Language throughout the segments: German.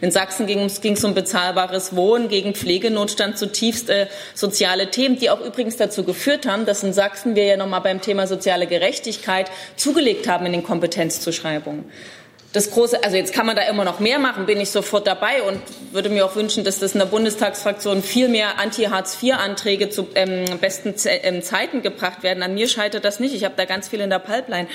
In Sachsen ging es um bezahlbares Wohnen, gegen Pflegenotstand, zutiefst äh, soziale Themen, die auch übrigens dazu geführt haben, dass in Sachsen wir ja noch mal beim Thema soziale Gerechtigkeit zugelegt haben in den Kompetenzzuschreibungen das große, also jetzt kann man da immer noch mehr machen, bin ich sofort dabei und würde mir auch wünschen, dass das in der Bundestagsfraktion viel mehr Anti-Hartz-IV-Anträge zu ähm, besten Ze ähm, Zeiten gebracht werden. An mir scheitert das nicht. Ich habe da ganz viel in der Pipeline.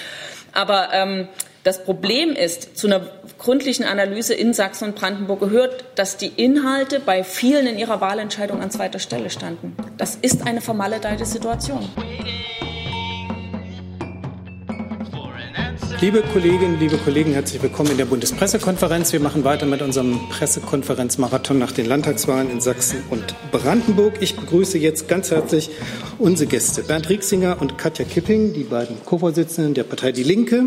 Aber ähm, das Problem ist, zu einer gründlichen Analyse in Sachsen und Brandenburg gehört, dass die Inhalte bei vielen in ihrer Wahlentscheidung an zweiter Stelle standen. Das ist eine vermaledeite Situation. Liebe Kolleginnen, liebe Kollegen, herzlich willkommen in der Bundespressekonferenz. Wir machen weiter mit unserem Pressekonferenzmarathon nach den Landtagswahlen in Sachsen und Brandenburg. Ich begrüße jetzt ganz herzlich unsere Gäste, Bernd Rieksinger und Katja Kipping, die beiden Co-Vorsitzenden der Partei Die Linke.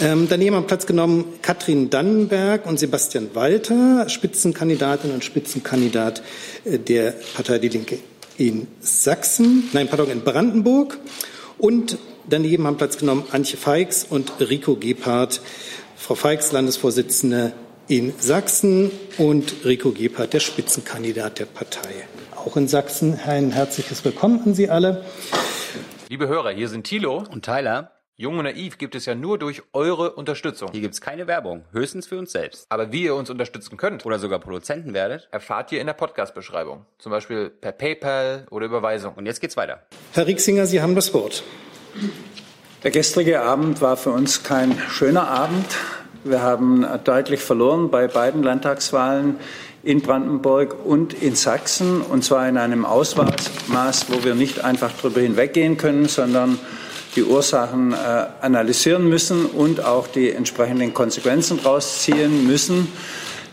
Ähm, daneben haben Platz genommen Katrin Dannenberg und Sebastian Walter, Spitzenkandidatin und Spitzenkandidat äh, der Partei Die Linke in Sachsen, nein, pardon, in Brandenburg. Und Daneben haben Platz genommen Antje Feix und Rico Gebhardt. Frau Feix, Landesvorsitzende in Sachsen und Rico Gebhardt, der Spitzenkandidat der Partei. Auch in Sachsen. Ein herzliches Willkommen an Sie alle. Liebe Hörer, hier sind Thilo und Tyler. Jung und naiv gibt es ja nur durch eure Unterstützung. Hier gibt es keine Werbung, höchstens für uns selbst. Aber wie ihr uns unterstützen könnt oder sogar Produzenten werdet, erfahrt ihr in der Podcast-Beschreibung. Zum Beispiel per PayPal oder Überweisung. Und jetzt geht's weiter. Herr Rieksinger, Sie haben das Wort. Der gestrige Abend war für uns kein schöner Abend. Wir haben deutlich verloren bei beiden Landtagswahlen in Brandenburg und in Sachsen, und zwar in einem Ausmaß, wo wir nicht einfach darüber hinweggehen können, sondern die Ursachen äh, analysieren müssen und auch die entsprechenden Konsequenzen daraus ziehen müssen.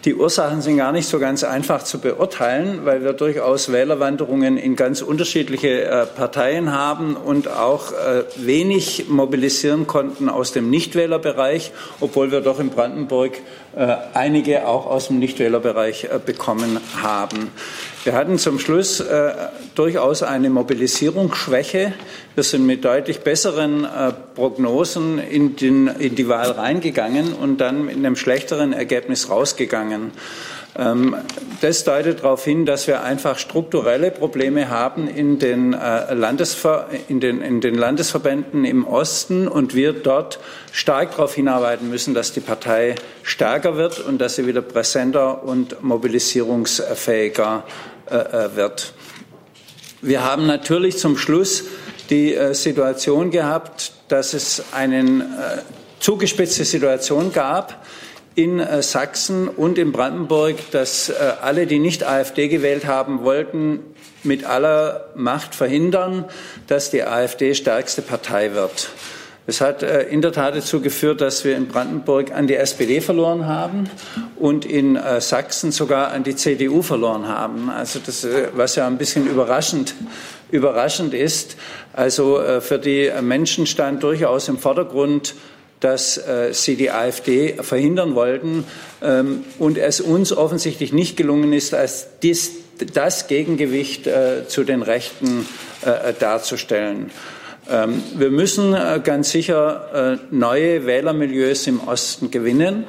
Die Ursachen sind gar nicht so ganz einfach zu beurteilen, weil wir durchaus Wählerwanderungen in ganz unterschiedliche äh, Parteien haben und auch äh, wenig mobilisieren konnten aus dem Nichtwählerbereich, obwohl wir doch in Brandenburg einige auch aus dem Nichtwählerbereich äh, bekommen haben. Wir hatten zum Schluss äh, durchaus eine Mobilisierungsschwäche. Wir sind mit deutlich besseren äh, Prognosen in, den, in, die Wahl reingegangen und dann mit einem schlechteren Ergebnis rausgegangen. Ähm, das deutet darauf hin, dass wir einfach strukturelle Probleme haben in den, äh, Landesver in den, in den Landesverbänden im Osten und wir dort stark darauf hinarbeiten müssen, dass die Partei stärker wird und dass sie wieder präsenter und mobilisierungsfähiger äh, äh, wird. Wir haben natürlich zum Schluss die Situation gehabt, dass es eine zugespitzte Situation gab in Sachsen und in Brandenburg, dass alle, die nicht AfD gewählt haben wollten, mit aller Macht verhindern, dass die AfD stärkste Partei wird. Es hat äh, in der Tat dazu geführt, dass wir in Brandenburg an die SPD verloren haben und in äh, Sachsen sogar an die CDU verloren haben. Also das, äh, was ja ein bisschen überraschend, überraschend ist. Also für die Menschen stand durchaus im Vordergrund, dass sie die AfD verhindern wollten ähm, und es uns offensichtlich nicht gelungen ist, als dies, das Gegengewicht zu den Rechten darzustellen. Ähm, wir müssen äh, ganz sicher äh, neue Wählermilieus im Osten gewinnen.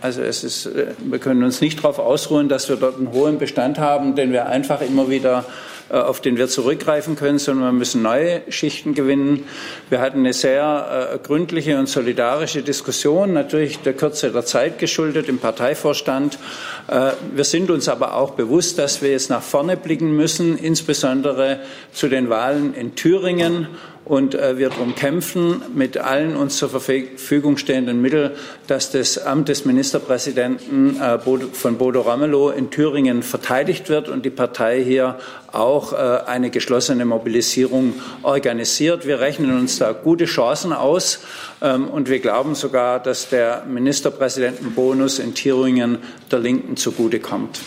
Also es ist, äh, wir können uns nicht darauf ausruhen, dass wir dort einen hohen Bestand haben, den wir einfach immer wieder auf den wir zurückgreifen können, sondern wir müssen neue Schichten gewinnen. Wir hatten eine sehr gründliche und solidarische Diskussion, natürlich der Kürze der Zeit geschuldet im Parteivorstand. wir sind uns aber auch bewusst, dass wir jetzt nach vorne blicken müssen, insbesondere zu den Wahlen in Thüringen und äh, wir darum kämpfen, mit allen uns zur Verfügung stehenden Mitteln, dass das Amt des Ministerpräsidenten äh, von Bodo Ramelow in Thüringen verteidigt wird und die Partei hier auch äh, eine geschlossene Mobilisierung organisiert. Wir rechnen uns da gute Chancen aus ähm, und wir glauben sogar, dass der Ministerpräsidentenbonus in Thüringen der Linken zugutekommt.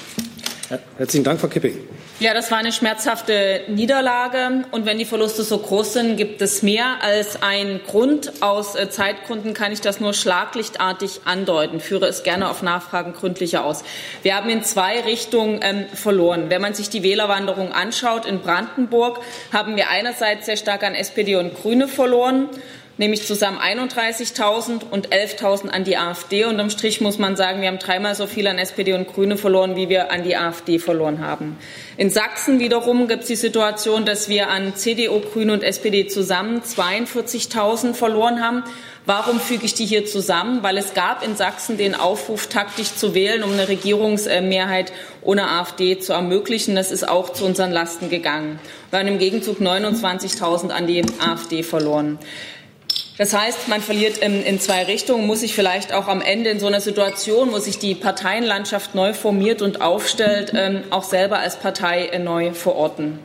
Herzlichen Dank, Frau Kipping. Ja, das war eine schmerzhafte Niederlage. Und wenn die Verluste so groß sind, gibt es mehr als einen Grund. Aus äh, Zeitgründen kann ich das nur schlaglichtartig andeuten, führe es gerne auf Nachfragen gründlicher aus. Wir haben in zwei Richtungen ähm, verloren. Wenn man sich die Wählerwanderung anschaut, in Brandenburg haben wir einerseits sehr stark an SPD und Grüne verloren. Nämlich zusammen 31.000 und 11.000 an die AfD. Unterm Strich muss man sagen, wir haben dreimal so viel an SPD und Grüne verloren, wie wir an die AfD verloren haben. In Sachsen wiederum gibt es die Situation, dass wir an CDU, Grüne und SPD zusammen 42.000 verloren haben. Warum füge ich die hier zusammen? Weil es gab in Sachsen den Aufruf, taktisch zu wählen, um eine Regierungsmehrheit ohne AfD zu ermöglichen. Das ist auch zu unseren Lasten gegangen. Wir haben im Gegenzug 29.000 an die AfD verloren. Das heißt, man verliert in, in, zwei Richtungen, muss sich vielleicht auch am Ende in so einer Situation, wo sich die Parteienlandschaft neu formiert und aufstellt, ähm, auch selber als Partei äh, neu verorten.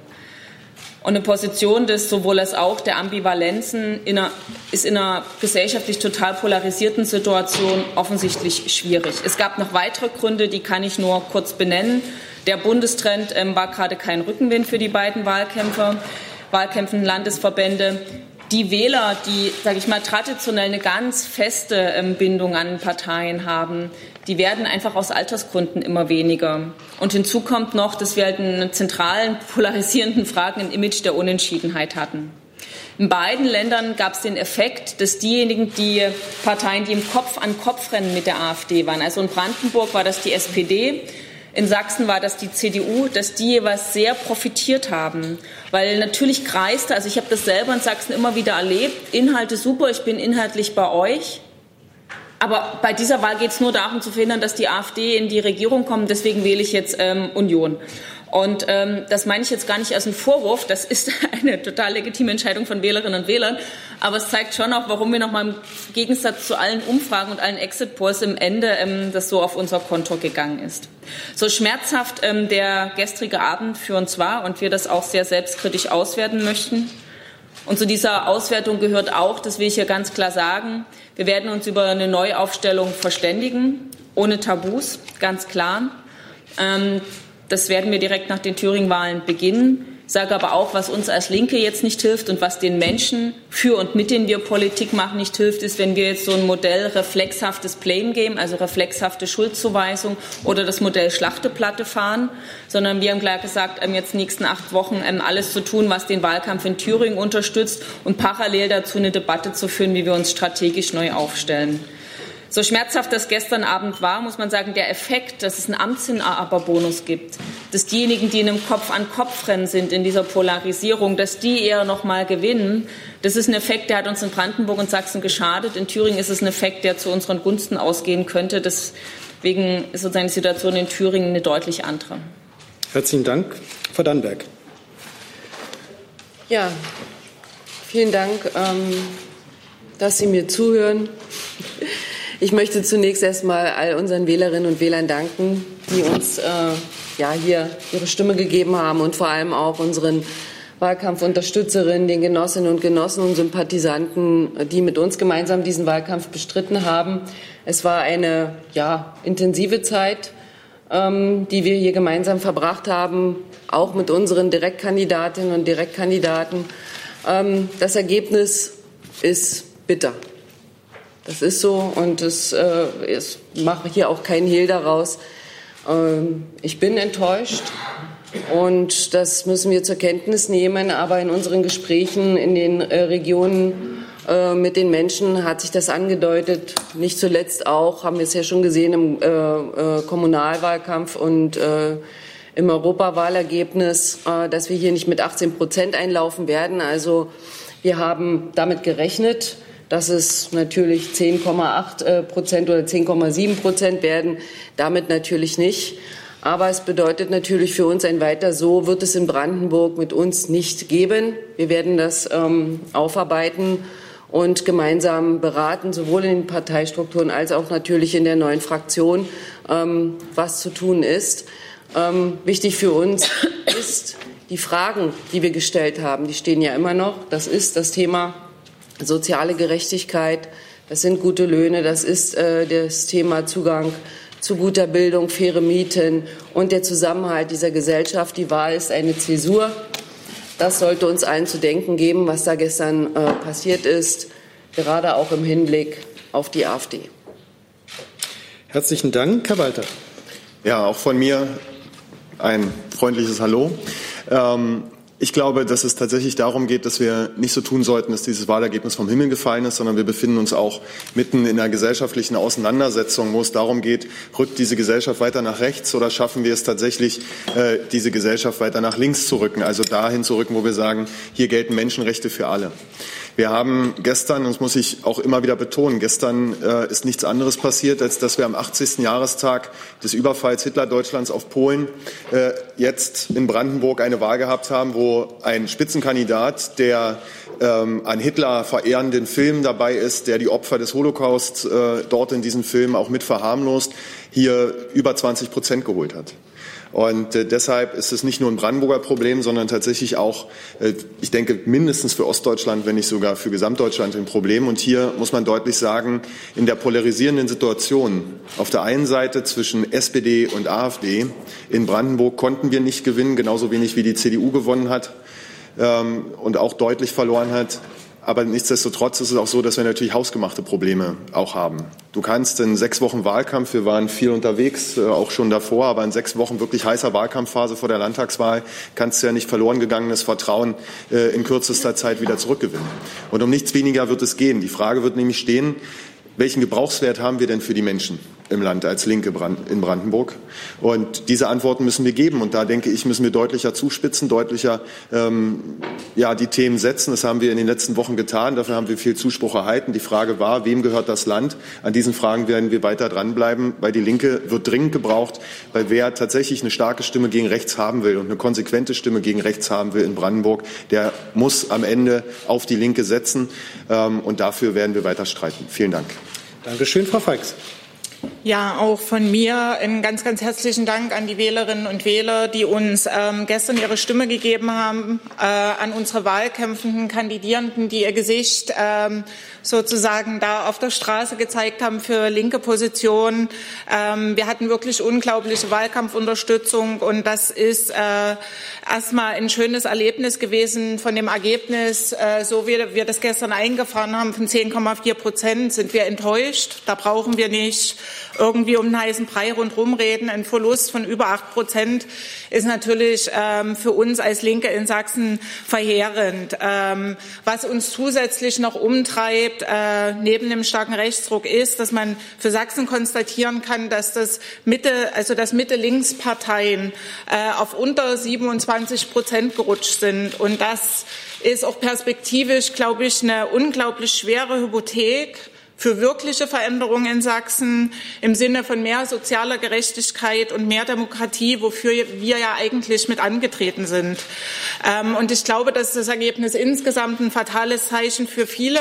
Und eine Position des sowohl als auch der Ambivalenzen in einer, ist in einer gesellschaftlich total polarisierten Situation offensichtlich schwierig. Es gab noch weitere Gründe, die kann ich nur kurz benennen. Der Bundestrend ähm, war gerade kein Rückenwind für die beiden Wahlkämpfer, Wahlkämpfenden Landesverbände die Wähler, die, sage ich mal, traditionell eine ganz feste ähm, Bindung an Parteien haben, die werden einfach aus Altersgründen immer weniger. Und hinzu kommt noch, dass wir halt in zentralen polarisierenden Fragen ein Image der Unentschiedenheit hatten. In beiden Ländern gab es den Effekt, dass diejenigen, die Parteien, die im Kopf an Kopf rennen mit der AfD waren, also in Brandenburg war das die SPD, in Sachsen war das die CDU, dass die jeweils sehr profitiert haben. Weil natürlich kreiste, also ich habe das selber in Sachsen immer wieder erlebt, Inhalte super, ich bin inhaltlich bei euch. Aber bei dieser Wahl geht es nur darum zu verhindern, dass die AfD in die Regierung kommt. Deswegen wähle ich jetzt ähm, Union. Und ähm, das meine ich jetzt gar nicht als einen Vorwurf. Das ist eine total legitime Entscheidung von Wählerinnen und Wählern. Aber es zeigt schon auch, warum wir noch mal im Gegensatz zu allen Umfragen und allen Exit-Polls im Ende ähm, das so auf unser Konto gegangen ist. So schmerzhaft ähm, der gestrige Abend für uns war und wir das auch sehr selbstkritisch auswerten möchten. Und zu dieser Auswertung gehört auch, das will ich hier ganz klar sagen, wir werden uns über eine Neuaufstellung verständigen, ohne Tabus, ganz klar. Ähm, das werden wir direkt nach den Thüringen-Wahlen beginnen. Sage aber auch, was uns als Linke jetzt nicht hilft und was den Menschen für und mit denen wir Politik machen nicht hilft, ist, wenn wir jetzt so ein Modell reflexhaftes Blame Game, also reflexhafte Schuldzuweisung oder das Modell Schlachteplatte fahren, sondern wir haben klar gesagt, ähm, jetzt nächsten acht Wochen ähm, alles zu tun, was den Wahlkampf in Thüringen unterstützt und parallel dazu eine Debatte zu führen, wie wir uns strategisch neu aufstellen. So schmerzhaft das gestern Abend war, muss man sagen, der Effekt, dass es einen Amtsinhaberbonus gibt, dass diejenigen, die in einem Kopf-an-Kopf-Rennen sind in dieser Polarisierung, dass die eher noch mal gewinnen, das ist ein Effekt, der hat uns in Brandenburg und Sachsen geschadet. In Thüringen ist es ein Effekt, der zu unseren Gunsten ausgehen könnte. Deswegen ist sozusagen die Situation in Thüringen eine deutlich andere. Herzlichen Dank. Frau Dannberg. Ja, vielen Dank, ähm, dass Sie mir zuhören. Ich möchte zunächst erstmal all unseren Wählerinnen und Wählern danken, die uns äh, ja, hier ihre Stimme gegeben haben und vor allem auch unseren Wahlkampfunterstützerinnen, den Genossinnen und Genossen und Sympathisanten, die mit uns gemeinsam diesen Wahlkampf bestritten haben. Es war eine ja, intensive Zeit, ähm, die wir hier gemeinsam verbracht haben, auch mit unseren Direktkandidatinnen und Direktkandidaten. Ähm, das Ergebnis ist bitter. Das ist so und es, äh, ich mache hier auch keinen Hehl daraus. Ähm, ich bin enttäuscht und das müssen wir zur Kenntnis nehmen. Aber in unseren Gesprächen in den äh, Regionen äh, mit den Menschen hat sich das angedeutet. Nicht zuletzt auch, haben wir es ja schon gesehen im äh, äh Kommunalwahlkampf und äh, im Europawahlergebnis, äh, dass wir hier nicht mit 18 Prozent einlaufen werden. Also wir haben damit gerechnet dass es natürlich 10,8 äh, Prozent oder 10,7 Prozent werden. Damit natürlich nicht. Aber es bedeutet natürlich für uns ein weiter so wird es in Brandenburg mit uns nicht geben. Wir werden das ähm, aufarbeiten und gemeinsam beraten, sowohl in den Parteistrukturen als auch natürlich in der neuen Fraktion, ähm, was zu tun ist. Ähm, wichtig für uns ist die Fragen, die wir gestellt haben, die stehen ja immer noch. Das ist das Thema soziale Gerechtigkeit, das sind gute Löhne, das ist äh, das Thema Zugang zu guter Bildung, faire Mieten und der Zusammenhalt dieser Gesellschaft. Die Wahl ist eine Zäsur. Das sollte uns allen zu denken geben, was da gestern äh, passiert ist, gerade auch im Hinblick auf die AfD. Herzlichen Dank, Herr Walter. Ja, auch von mir ein freundliches Hallo. Ähm, Ich glaube, dass es tatsächlich darum geht, dass wir nicht so tun sollten, dass dieses Wahlergebnis vom Himmel gefallen ist, sondern wir befinden uns auch mitten in einer gesellschaftlichen Auseinandersetzung, wo es darum geht, rückt diese Gesellschaft weiter nach rechts oder schaffen wir es tatsächlich, äh, diese Gesellschaft weiter nach links zu rücken, also dahin zu rücken, wo wir sagen, hier gelten Menschenrechte für alle. Wir haben gestern, das muss ich auch immer wieder betonen, gestern äh, ist nichts anderes passiert, als dass wir am 80. Jahrestag des Überfalls Hitler-Deutschlands auf Polen äh, jetzt in Brandenburg eine Wahl gehabt haben, wo ein Spitzenkandidat, der ähm, an Hitler verehrenden Film dabei ist, der die Opfer des Holocaust äh, dort in diesem Film auch mit verharmlost, hier über 20 Prozent geholt hat. Und äh, deshalb ist es nicht nur ein Brandenburger Problem, sondern tatsächlich auch, äh, ich denke, mindestens für Ostdeutschland, wenn nicht sogar für Gesamtdeutschland ein Problem. Und hier muss man deutlich sagen, in der polarisierenden Situation auf der einen Seite zwischen SPD und AfD in Brandenburg konnten wir nicht gewinnen, genauso wenig wie die CDU gewonnen hat ähm, und auch deutlich verloren hat. Aber nichtsdestotrotz ist es auch so, dass wir natürlich hausgemachte Probleme auch haben. Du kannst in sechs Wochen Wahlkampf, wir waren viel unterwegs, äh, auch schon davor, aber in sechs Wochen wirklich heißer Wahlkampfphase vor der Landtagswahl kannst du ja nicht verloren gegangenes Vertrauen äh, in kürzester Zeit wieder zurückgewinnen. Und um nichts weniger wird es gehen. Die Frage wird nämlich stehen, welchen Gebrauchswert haben wir denn für die Menschen? Im Land als Linke in Brandenburg. Und diese Antworten müssen wir geben. Und da denke ich, müssen wir deutlicher zuspitzen, deutlicher ähm, ja, die Themen setzen. Das haben wir in den letzten Wochen getan. Dafür haben wir viel Zuspruch erhalten. Die Frage war, wem gehört das Land? An diesen Fragen werden wir weiter dranbleiben, weil die Linke wird dringend gebraucht, weil wer tatsächlich eine starke Stimme gegen rechts haben will und eine konsequente Stimme gegen rechts haben will in Brandenburg, der muss am Ende auf die Linke setzen. Ähm, und dafür werden wir weiter streiten. Vielen Dank. Dankeschön, Frau Feix. Ja, auch von mir einen ganz, ganz herzlichen Dank an die Wählerinnen und Wähler, die uns ähm, gestern ihre Stimme gegeben haben, äh, an unsere wahlkämpfenden Kandidierenden, die ihr Gesicht ähm, sozusagen da auf der Straße gezeigt haben für linke Positionen. Ähm, wir hatten wirklich unglaubliche Wahlkampfunterstützung und das ist äh, erstmal ein schönes Erlebnis gewesen von dem Ergebnis. Äh, so wie wir das gestern eingefahren haben von 10,4 Prozent sind wir enttäuscht. Da brauchen wir nicht irgendwie um einen heißen Brei rundherum reden. Ein Verlust von über acht Prozent ist natürlich ähm, für uns als Linke in Sachsen verheerend. Ähm, was uns zusätzlich noch umtreibt, äh, neben dem starken Rechtsdruck, ist, dass man für Sachsen konstatieren kann, dass das Mitte, also dass Mitte-Links-Parteien äh, auf unter 27 Prozent gerutscht sind. Und das ist auch perspektivisch, glaube ich, eine unglaublich schwere Hypothek für wirkliche Veränderungen in Sachsen im Sinne von mehr sozialer Gerechtigkeit und mehr Demokratie, wofür wir ja eigentlich mit angetreten sind. Ähm, und ich glaube, dass das Ergebnis insgesamt ein fatales Zeichen für viele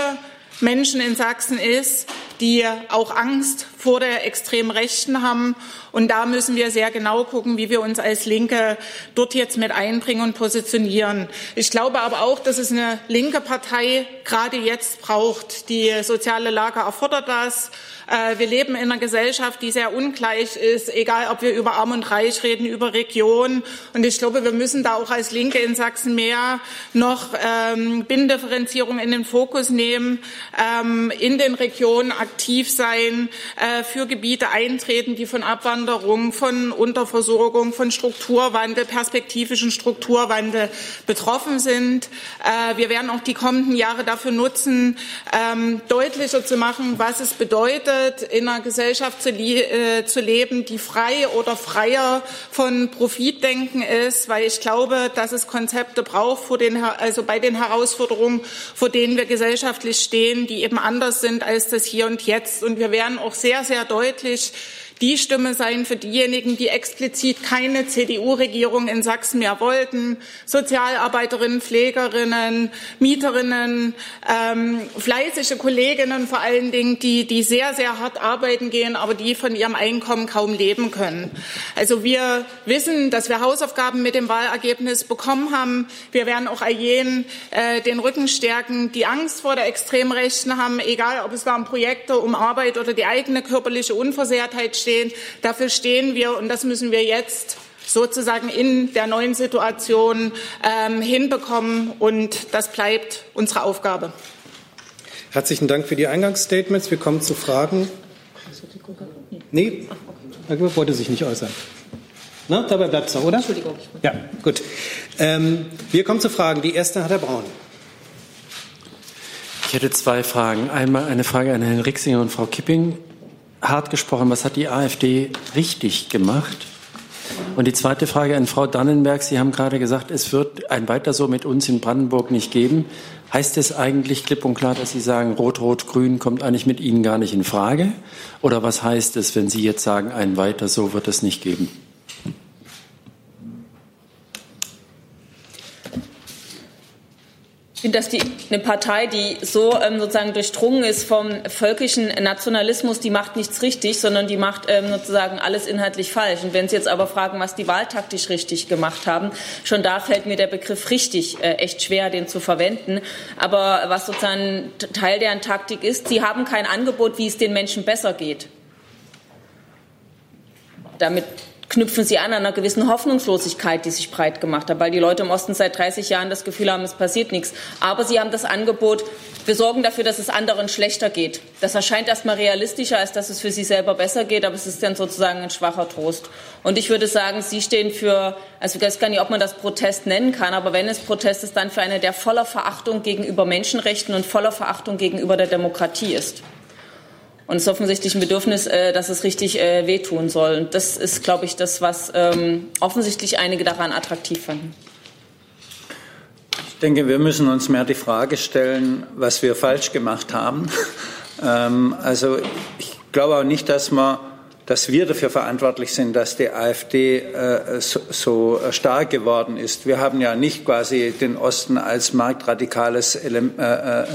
Menschen in Sachsen ist, die auch Angst vor der extremen Rechten haben. Und da müssen wir sehr genau gucken, wie wir uns als Linke dort jetzt mit einbringen und positionieren. Ich glaube aber auch, dass es eine linke Partei gerade jetzt braucht. Die soziale Lage erfordert das. Äh, wir leben in einer Gesellschaft, die sehr ungleich ist, egal ob wir über Arm und Reich reden, über Region. Und ich glaube, wir müssen da auch als Linke in Sachsen mehr noch ähm, Binnendifferenzierung in den Fokus nehmen, ähm, in den Regionen aktiv sein, äh, für Gebiete eintreten, die von Abwanderung, von Unterversorgung, von Strukturwandel, perspektivischen Strukturwandel betroffen sind. Äh, wir werden auch die kommenden Jahre dafür nutzen, ähm, deutlicher zu machen, was es bedeutet, in einer Gesellschaft zu, äh, zu, leben, die frei oder freier von Profitdenken ist, weil ich glaube, dass es Konzepte braucht, vor den, also bei den Herausforderungen, vor denen wir gesellschaftlich stehen, die eben anders sind als das Hier und Jetzt. Und wir werden auch sehr, sehr deutlich die Stimme sein für diejenigen, die explizit keine CDU-Regierung in Sachsen mehr wollten. Sozialarbeiterinnen, Pflegerinnen, Mieterinnen, ähm, fleißige Kolleginnen vor allen Dingen, die, die sehr, sehr hart arbeiten gehen, aber die von ihrem Einkommen kaum leben können. Also wir wissen, dass wir Hausaufgaben mit dem Wahlergebnis bekommen haben. Wir werden auch all jenen äh, den Rücken stärken, die Angst vor der Extremrechten haben, egal ob es da um Projekte, um Arbeit oder die eigene körperliche Unversehrtheit stehen. Dafür stehen wir und das müssen wir jetzt sozusagen in der neuen Situation ähm, hinbekommen. Und das bleibt unsere Aufgabe. Herzlichen Dank für die Eingangsstatements. Wir kommen zu Fragen. Nee, Herr Göhr wollte sich nicht äußern. Ne? Dabei bleibt es noch, oder? Entschuldigung. Ja, gut. Ähm, wir kommen zu Fragen. Die erste hat Herr Braun. Ich hätte zwei Fragen. Einmal eine Frage an Herrn Rixinger und Frau Kipping. Hart gesprochen, was hat die AfD richtig gemacht? Und die zweite Frage an Frau Dannenberg. Sie haben gerade gesagt, es wird ein Weiter so mit uns in Brandenburg nicht geben. Heißt es eigentlich klipp und klar, dass Sie sagen, Rot-Rot-Grün kommt eigentlich mit Ihnen gar nicht in Frage? Oder was heißt es, wenn Sie jetzt sagen, ein Weiter so wird es nicht geben? Ich finde, dass die, eine Partei, die so ähm, sozusagen durchdrungen ist vom völkischen Nationalismus, die macht nichts richtig, sondern die macht ähm, sozusagen alles inhaltlich falsch. Und wenn Sie jetzt aber fragen, was die wahltaktisch richtig gemacht haben, schon da fällt mir der Begriff richtig äh, echt schwer, den zu verwenden. Aber was sozusagen Teil deren Taktik ist, sie haben kein Angebot, wie es den Menschen besser geht. Damit knüpfen sie an einer gewissen Hoffnungslosigkeit, die sich breit gemacht hat, weil die Leute im Osten seit 30 Jahren das Gefühl haben, es passiert nichts. Aber sie haben das Angebot, wir sorgen dafür, dass es anderen schlechter geht. Das erscheint erstmal realistischer, als dass es für sie selber besser geht, aber es ist dann sozusagen ein schwacher Trost. Und ich würde sagen, Sie stehen für, also ich weiß gar nicht, ob man das Protest nennen kann, aber wenn es Protest ist, dann für eine, der voller Verachtung gegenüber Menschenrechten und voller Verachtung gegenüber der Demokratie ist. Und es ist offensichtlich ein Bedürfnis, äh, dass es richtig äh, wehtun soll. Und das ist, glaube ich, das, was ähm, offensichtlich einige daran attraktiv fanden. Ich denke, wir müssen uns mehr die Frage stellen, was wir falsch gemacht haben. ähm, also ich glaube auch nicht, dass man dass wir dafür verantwortlich sind, dass die AfD äh, so, so, stark geworden ist. Wir haben ja nicht quasi den Osten als marktradikales Ele äh, äh,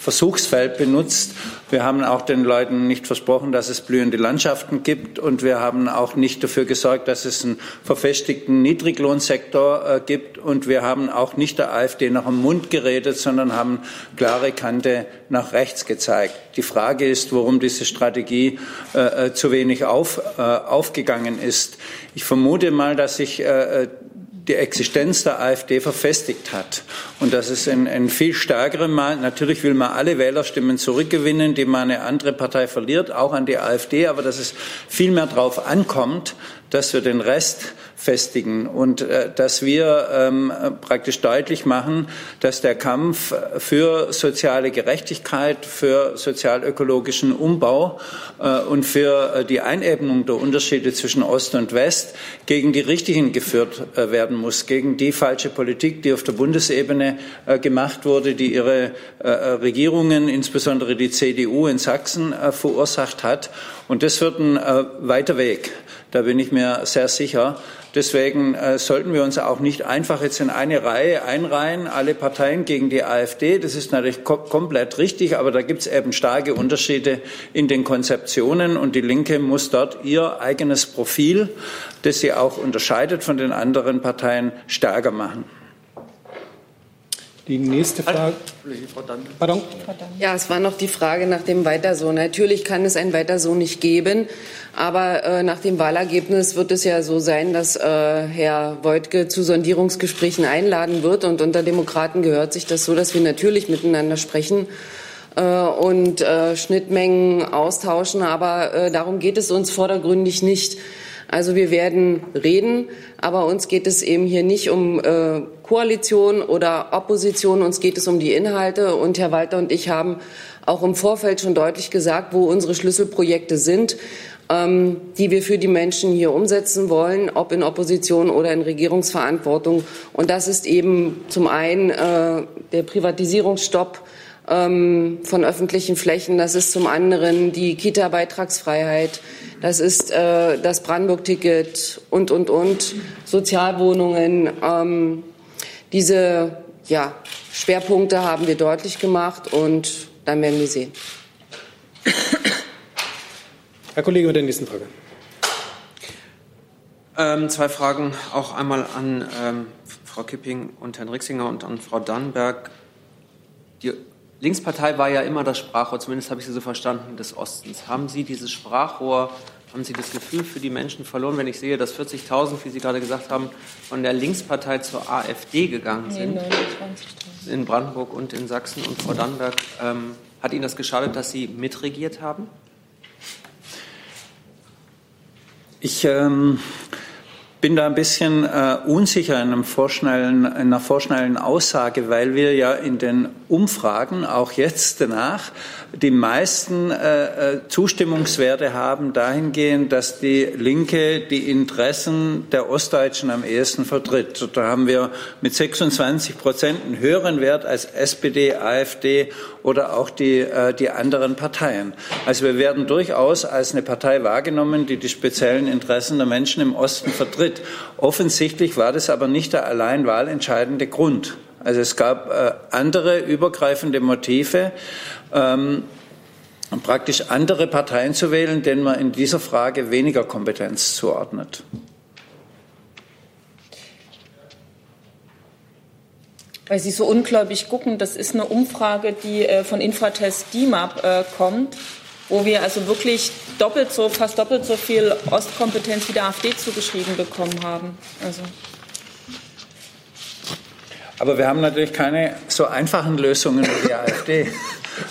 Versuchsfeld benutzt. Wir haben auch den Leuten nicht versprochen, dass es blühende Landschaften gibt und wir haben auch nicht dafür gesorgt, dass es einen verfestigten Niedriglohnsektor äh, gibt und wir haben auch nicht der AfD nach dem Mund geredet, sondern haben klare Kante nach rechts gezeigt. Die Frage ist, warum diese Strategie äh, äh zu wenig auf, äh, aufgegangen ist. Ich vermute mal, dass sich äh, die Existenz der AfD verfestigt hat und dass es in, in viel stärkerem Mal, natürlich will man alle Wählerstimmen zurückgewinnen, die man eine andere Partei verliert, auch an die AfD, aber dass es viel mehr darauf ankommt, dass wir den Rest festigen und äh, dass wir ähm, praktisch deutlich machen, dass der Kampf für soziale Gerechtigkeit, für sozialökologischen Umbau äh, und für äh, die Einebnung der Unterschiede zwischen Ost und West gegen die Richtigen geführt äh, werden muss, gegen die falsche Politik, die auf der Bundesebene äh, gemacht wurde, die ihre äh, Regierungen, insbesondere die CDU in Sachsen, verursacht hat. Und das wird ein weiter Weg. Da bin ich mir sehr sicher. Deswegen äh, sollten wir uns auch nicht einfach jetzt in eine Reihe einreihen, alle Parteien gegen die AfD. Das ist natürlich ko komplett richtig, aber da gibt es eben starke Unterschiede in den Konzeptionen und die Linke muss dort ihr eigenes Profil, das sie auch unterscheidet von den anderen Parteien, stärker machen. Die nächste Frage. Pardon? Ja, es war noch die Frage nach dem Weiter so. Natürlich kann es ein Weiter so nicht geben, aber äh, nach dem Wahlergebnis wird es ja so sein, dass äh, Herr Woidke zu Sondierungsgesprächen einladen wird. Und unter Demokraten gehört sich das so, dass wir natürlich miteinander sprechen äh, und äh, Schnittmengen austauschen. Aber äh, darum geht es uns vordergründig nicht. Also wir werden reden, aber uns geht es eben hier nicht um äh, Koalition oder Opposition, uns geht es um die Inhalte. Und Herr Walter und ich haben auch im Vorfeld schon deutlich gesagt, wo unsere Schlüsselprojekte sind, ähm, die wir für die Menschen hier umsetzen wollen, ob in Opposition oder in Regierungsverantwortung. Und das ist eben zum einen äh, der Privatisierungsstopp ähm, von öffentlichen Flächen, das ist zum anderen die Kita-Beitragsfreiheit, das ist äh, das Brandenburg-Ticket und, und, und, Sozialwohnungen. Ähm, diese ja, Schwerpunkte haben wir deutlich gemacht und dann werden wir sehen. Herr Kollege mit der nächsten Frage. Ähm, zwei Fragen, auch einmal an ähm, Frau Kipping und Herrn Rixinger und an Frau Dannenberg. Die Linkspartei war ja immer das Sprachrohr, zumindest habe ich Sie so verstanden, des Ostens. Haben Sie dieses Sprachrohr, haben Sie das Gefühl für die Menschen verloren, wenn ich sehe, dass 40.000, wie Sie gerade gesagt haben, von der Linkspartei zur AfD gegangen sind? Nee, in Brandenburg und in Sachsen. Und Frau Dannenberg, ähm, hat Ihnen das geschadet, dass Sie mitregiert haben? Ich ähm, bin da ein bisschen äh, unsicher in, einem vorschnellen, in einer vorschnellen Aussage, weil wir ja in den Umfragen auch jetzt danach die meisten äh, äh, Zustimmungswerte haben dahingehend, dass die Linke die Interessen der Ostdeutschen am ehesten vertritt. Da haben wir mit 26 Prozent einen höheren Wert als SPD, AfD oder auch die, äh, die anderen Parteien. Also wir werden durchaus als eine Partei wahrgenommen, die die speziellen Interessen der Menschen im Osten vertritt. Offensichtlich war das aber nicht der allein wahlentscheidende Grund. Also es gab äh, andere übergreifende Motive, ähm, praktisch andere Parteien zu wählen, denen man in dieser Frage weniger Kompetenz zuordnet. Weil Sie so ungläubig gucken, das ist eine Umfrage, die äh, von Infratest DIMAP äh, kommt, wo wir also wirklich doppelt so, fast doppelt so viel Ostkompetenz wie der AfD zugeschrieben bekommen haben. Also. Aber wir haben natürlich keine so einfachen Lösungen wie die AfD.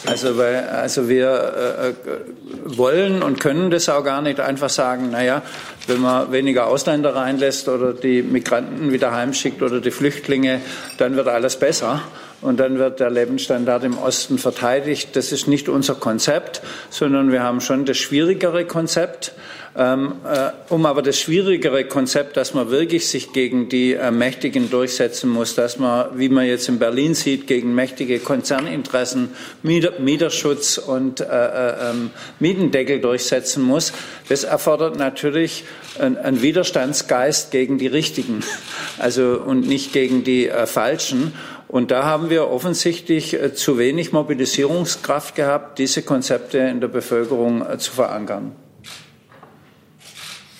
Also, weil, also wir äh, wollen und können das auch gar nicht einfach sagen, naja, wenn man weniger Ausländer reinlässt oder die Migranten wieder heimschickt oder die Flüchtlinge, dann wird alles besser und dann wird der Lebensstandard im Osten verteidigt. Das ist nicht unser Konzept, sondern wir haben schon das schwierigere Konzept. Ähm, äh, um aber das schwierigere Konzept, dass man wirklich sich gegen die äh, Mächtigen durchsetzen muss, dass man, wie man jetzt in Berlin sieht, gegen mächtige Konzerninteressen Mieterschutz und äh, äh, ähm, Mietendeckel durchsetzen muss, das erfordert natürlich einen Widerstandsgeist gegen die Richtigen, also und nicht gegen die äh, Falschen. Und da haben wir offensichtlich äh, zu wenig Mobilisierungskraft gehabt, diese Konzepte in der Bevölkerung zu verankern.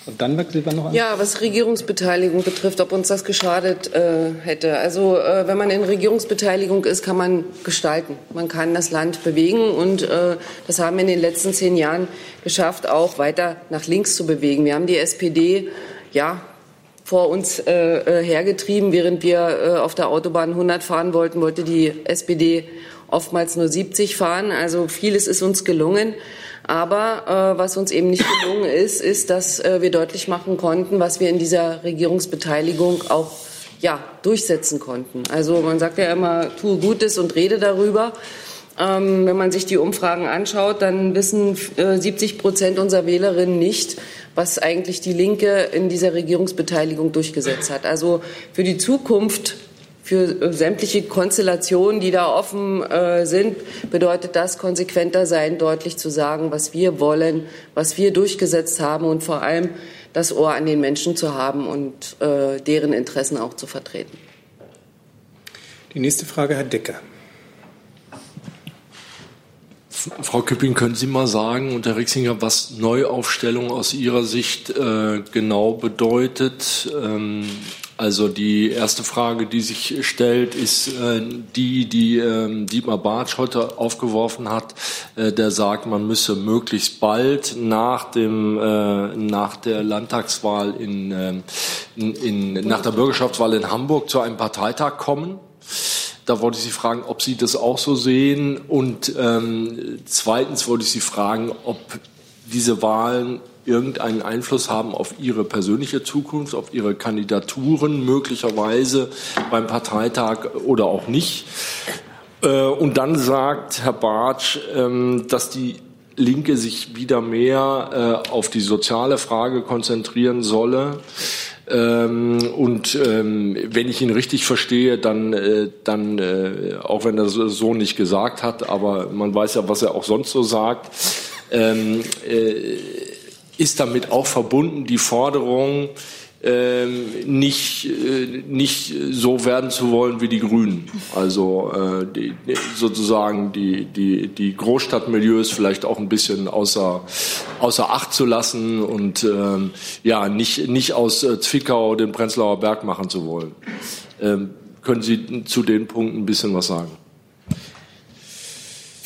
Und dann Sie noch an. Ja, was Regierungsbeteiligung betrifft, ob uns das geschadet äh, hätte. Also äh, wenn man in Regierungsbeteiligung ist, kann man gestalten. Man kann das Land bewegen und äh, das haben wir in den letzten zehn Jahren geschafft, auch weiter nach links zu bewegen. Wir haben die SPD ja vor uns äh, äh, hergetrieben, während wir äh, auf der Autobahn 100 fahren wollten, wollte die SPD oftmals nur 70 fahren. Also vieles ist uns gelungen. Aber äh, was uns eben nicht gelungen ist, ist, dass äh, wir deutlich machen konnten, was wir in dieser Regierungsbeteiligung auch ja, durchsetzen konnten. Also man sagt ja immer, tue Gutes und rede darüber. Ähm, wenn man sich die Umfragen anschaut, dann wissen äh, 70 Prozent unserer Wählerinnen nicht, was eigentlich die Linke in dieser Regierungsbeteiligung durchgesetzt hat. Also für die Zukunft für äh, sämtliche Konstellationen, die da offen äh, sind, bedeutet das konsequenter sein, deutlich zu sagen, was wir wollen, was wir durchgesetzt haben und vor allem das Ohr an den Menschen zu haben und äh, deren Interessen auch zu vertreten. Die nächste Frage, Herr Decker. Frau Küpping, können Sie mal sagen, und Herr Rixinger, was Neuaufstellung aus Ihrer Sicht äh, genau bedeutet? Ähm, also die erste Frage, die sich stellt, ist äh, die, die äh, Dietmar Bartsch heute aufgeworfen hat, äh, der sagt, man müsse möglichst bald nach dem äh, nach der Landtagswahl in, äh, in, in nach der Bürgerschaftswahl in Hamburg zu einem Parteitag kommen. Da wollte ich Sie fragen, ob Sie das auch so sehen. Und ähm, zweitens wollte ich Sie fragen, ob diese Wahlen irgendeinen Einfluss haben auf ihre persönliche Zukunft, auf ihre Kandidaturen möglicherweise beim Parteitag oder auch nicht. Äh, und dann sagt Herr Bartsch, ähm, dass die Linke sich wieder mehr äh, auf die soziale Frage konzentrieren solle. Ähm, und ähm, wenn ich ihn richtig verstehe, dann, äh, dann auch wenn er so nicht gesagt hat, aber man weiß ja, was er auch sonst so sagt, ist damit auch verbunden die Forderung, ähm, nicht, äh, nicht so werden zu wollen wie die Grünen. Also äh, die, sozusagen die, die, die Großstadtmilieus vielleicht auch ein bisschen außer, außer Acht zu lassen und ähm, ja, nicht, nicht aus äh, Zwickau den Prenzlauer Berg machen zu wollen. Ähm, können Sie zu den Punkten ein bisschen was sagen?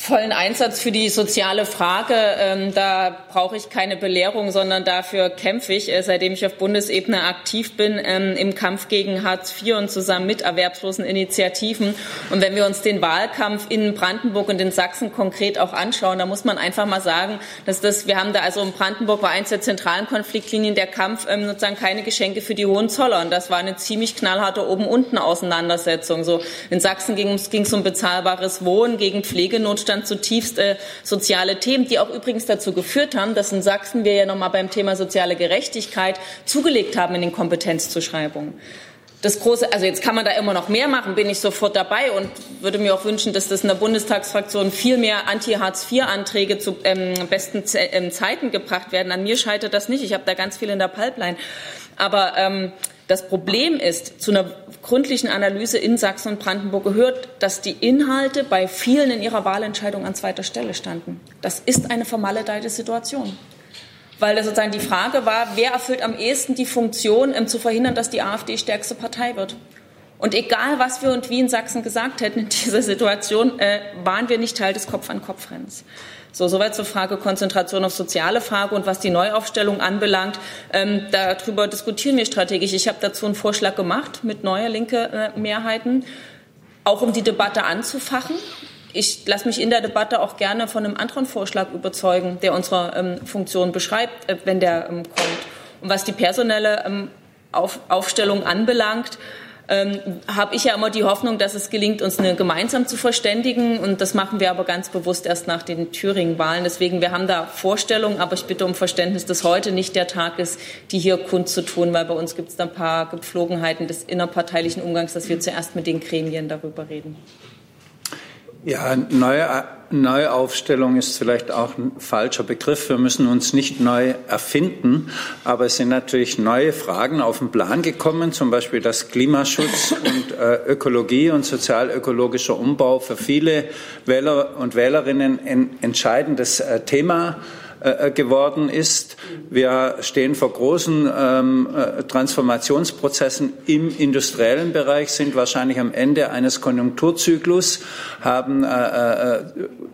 Vollen Einsatz für die soziale Frage. Ähm, da brauche ich keine Belehrung, sondern dafür kämpfe ich, äh, seitdem ich auf Bundesebene aktiv bin, ähm, im Kampf gegen Hartz IV und zusammen mit erwerbslosen Initiativen. Und wenn wir uns den Wahlkampf in Brandenburg und in Sachsen konkret auch anschauen, da muss man einfach mal sagen, dass das, wir haben da also in Brandenburg war eins der zentralen Konfliktlinien der Kampf ähm, sozusagen keine Geschenke für die Hohenzollern. Das war eine ziemlich knallharte Oben-Unten-Auseinandersetzung. So in Sachsen ging es um bezahlbares Wohnen gegen Pflegenotstand Zutiefst äh, soziale Themen, die auch übrigens dazu geführt haben, dass in Sachsen wir ja nochmal beim Thema soziale Gerechtigkeit zugelegt haben in den Kompetenzzuschreibungen das große, also jetzt kann man da immer noch mehr machen, bin ich sofort dabei und würde mir auch wünschen, dass das in der Bundestagsfraktion viel mehr Anti-Hartz-IV-Anträge zu ähm, besten Ze ähm, Zeiten gebracht werden. An mir scheitert das nicht. Ich habe da ganz viel in der Pipeline. Aber ähm, das Problem ist, zu einer gründlichen Analyse in Sachsen und Brandenburg gehört, dass die Inhalte bei vielen in ihrer Wahlentscheidung an zweiter Stelle standen. Das ist eine vermaledeite Situation. Weil das sozusagen die Frage war, wer erfüllt am ehesten die Funktion, um zu verhindern, dass die AfD stärkste Partei wird. Und egal, was wir und wie in Sachsen gesagt hätten in dieser Situation, äh, waren wir nicht Teil des Kopf-an-Kopf-Rennens. So, soweit zur Frage Konzentration auf soziale Frage und was die Neuaufstellung anbelangt. Ähm, darüber diskutieren wir strategisch. Ich habe dazu einen Vorschlag gemacht mit neuer linke äh, Mehrheiten, auch um die Debatte anzufachen. Ich lasse mich in der Debatte auch gerne von einem anderen Vorschlag überzeugen, der unsere ähm, Funktion beschreibt, äh, wenn der ähm, kommt. Und was die personelle ähm, auf, Aufstellung anbelangt, ähm, habe ich ja immer die Hoffnung, dass es gelingt, uns eine gemeinsam zu verständigen. Und das machen wir aber ganz bewusst erst nach den Thüringen-Wahlen. Deswegen, wir haben da Vorstellungen, aber ich bitte um Verständnis, dass heute nicht der Tag ist, die hier kundzutun, weil bei uns gibt es da ein paar Gepflogenheiten des innerparteilichen Umgangs, dass wir zuerst mit den Gremien darüber reden. Ja, neue Neuaufstellung ist vielleicht auch ein falscher Begriff. Wir müssen uns nicht neu erfinden, aber es sind natürlich neue Fragen auf den Plan gekommen, zum Beispiel dass Klimaschutz und äh, Ökologie und sozialökologischer Umbau für viele Wähler und Wählerinnen ein entscheidendes äh, Thema äh, geworden ist. Wir stehen vor großen ähm, äh, Transformationsprozessen im industriellen Bereich, sind wahrscheinlich am Ende eines Konjunkturzyklus, haben äh, äh,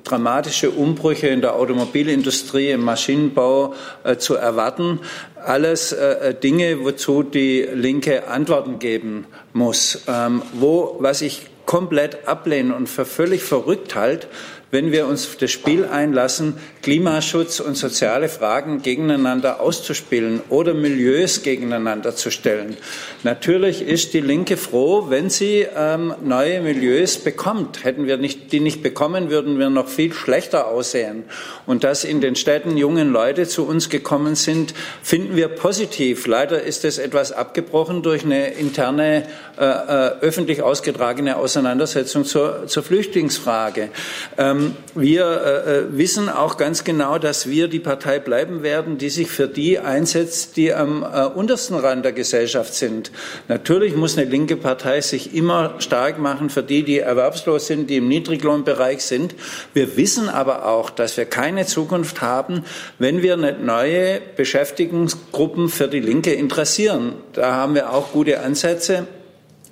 dramatische Umbrüche in der Automobilindustrie, im Maschinenbau äh, zu erwarten. Alles äh, Dinge, wozu die Linke Antworten geben muss. Ähm, wo, was ich komplett ablehne und für völlig verrückt halte, wenn wir uns auf das Spiel einlassen, Klimaschutz und soziale Fragen gegeneinander auszuspielen oder Milieus gegeneinander zu stellen. Natürlich ist die Linke froh, wenn sie ähm, neue Milieus bekommt. Hätten wir nicht, die nicht bekommen, würden wir noch viel schlechter aussehen. Und dass in den Städten junge Leute zu uns gekommen sind, finden wir positiv. Leider ist es etwas abgebrochen durch eine interne äh, äh, öffentlich ausgetragene Auseinandersetzung zur, zur Flüchtlingsfrage. Ähm, wir äh, äh, wissen auch ganz genau, dass wir die Partei bleiben werden, die sich für die einsetzt, die am äh, untersten Rand der Gesellschaft sind. Natürlich muss eine linke Partei sich immer stark machen für die, die erwerbslos sind, die im Niedriglohnbereich sind. Wir wissen aber auch, dass wir keine Zukunft haben, wenn wir nicht neue Beschäftigungsgruppen für die Linke interessieren. Da haben wir auch gute Ansätze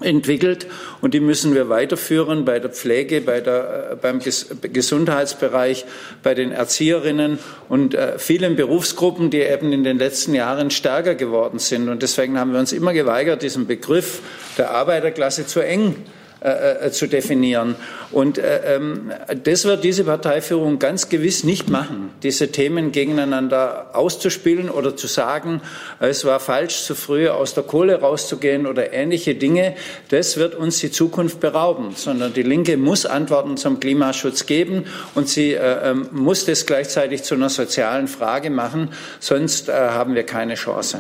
entwickelt und die müssen wir weiterführen bei der Pflege, bei der, äh, beim Gesundheitsbereich, bei den Erzieherinnen und äh, vielen Berufsgruppen, die eben in den letzten Jahren stärker geworden sind. Und deswegen haben wir uns immer geweigert, diesen Begriff der Arbeiterklasse zu eng äh, äh, zu definieren. Und äh, ähm, das wird diese Parteiführung ganz gewiss nicht machen, diese Themen gegeneinander auszuspielen oder zu sagen, es war falsch, zu früh aus der Kohle rauszugehen oder ähnliche Dinge. Das wird uns die Zukunft berauben, sondern die Linke muss Antworten zum Klimaschutz geben und sie äh, ähm, muss das gleichzeitig zu einer sozialen Frage machen, sonst haben wir keine Chance.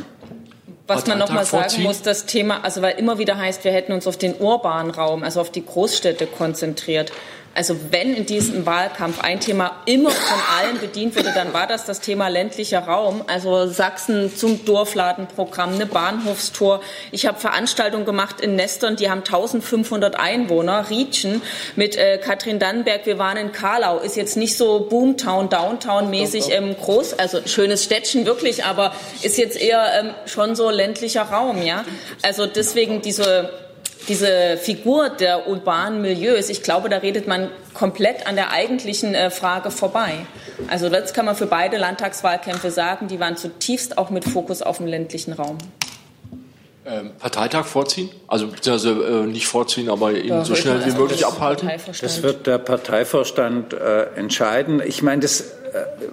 Was man noch mal sagen muss, das Thema, also weil immer wieder heißt, wir hätten uns auf den urbanen Raum, also auf die Großstädte konzentriert. Also wenn in diesem Wahlkampf ein Thema immer von allen bedient wurde, dann war das das Thema ländlicher Raum. Also Sachsen zum Dorfladenprogramm, eine Bahnhofstour. Ich habe Veranstaltungen gemacht in Nestern, die haben 1500 Einwohner. Rietschen mit äh, Katrin Dannenberg, wir waren in Karlau. Ist jetzt nicht so Boomtown, Downtown-mäßig ähm, groß, also schönes Städtchen wirklich, aber ist jetzt eher ähm, schon so ländlicher Raum. ja. Also deswegen diese diese Figur der urbanen Milieus, ich glaube, da redet man komplett an der eigentlichen äh, Frage vorbei. Also das kann man für beide Landtagswahlkämpfe sagen, die waren zutiefst auch mit Fokus auf dem ländlichen Raum. Ähm, Parteitag vorziehen? Also beziehungsweise äh, nicht vorziehen, aber ihn ja, so schnell wie möglich abhalten? Das wird der Parteivorstand äh, entscheiden. Ich meine, das, äh,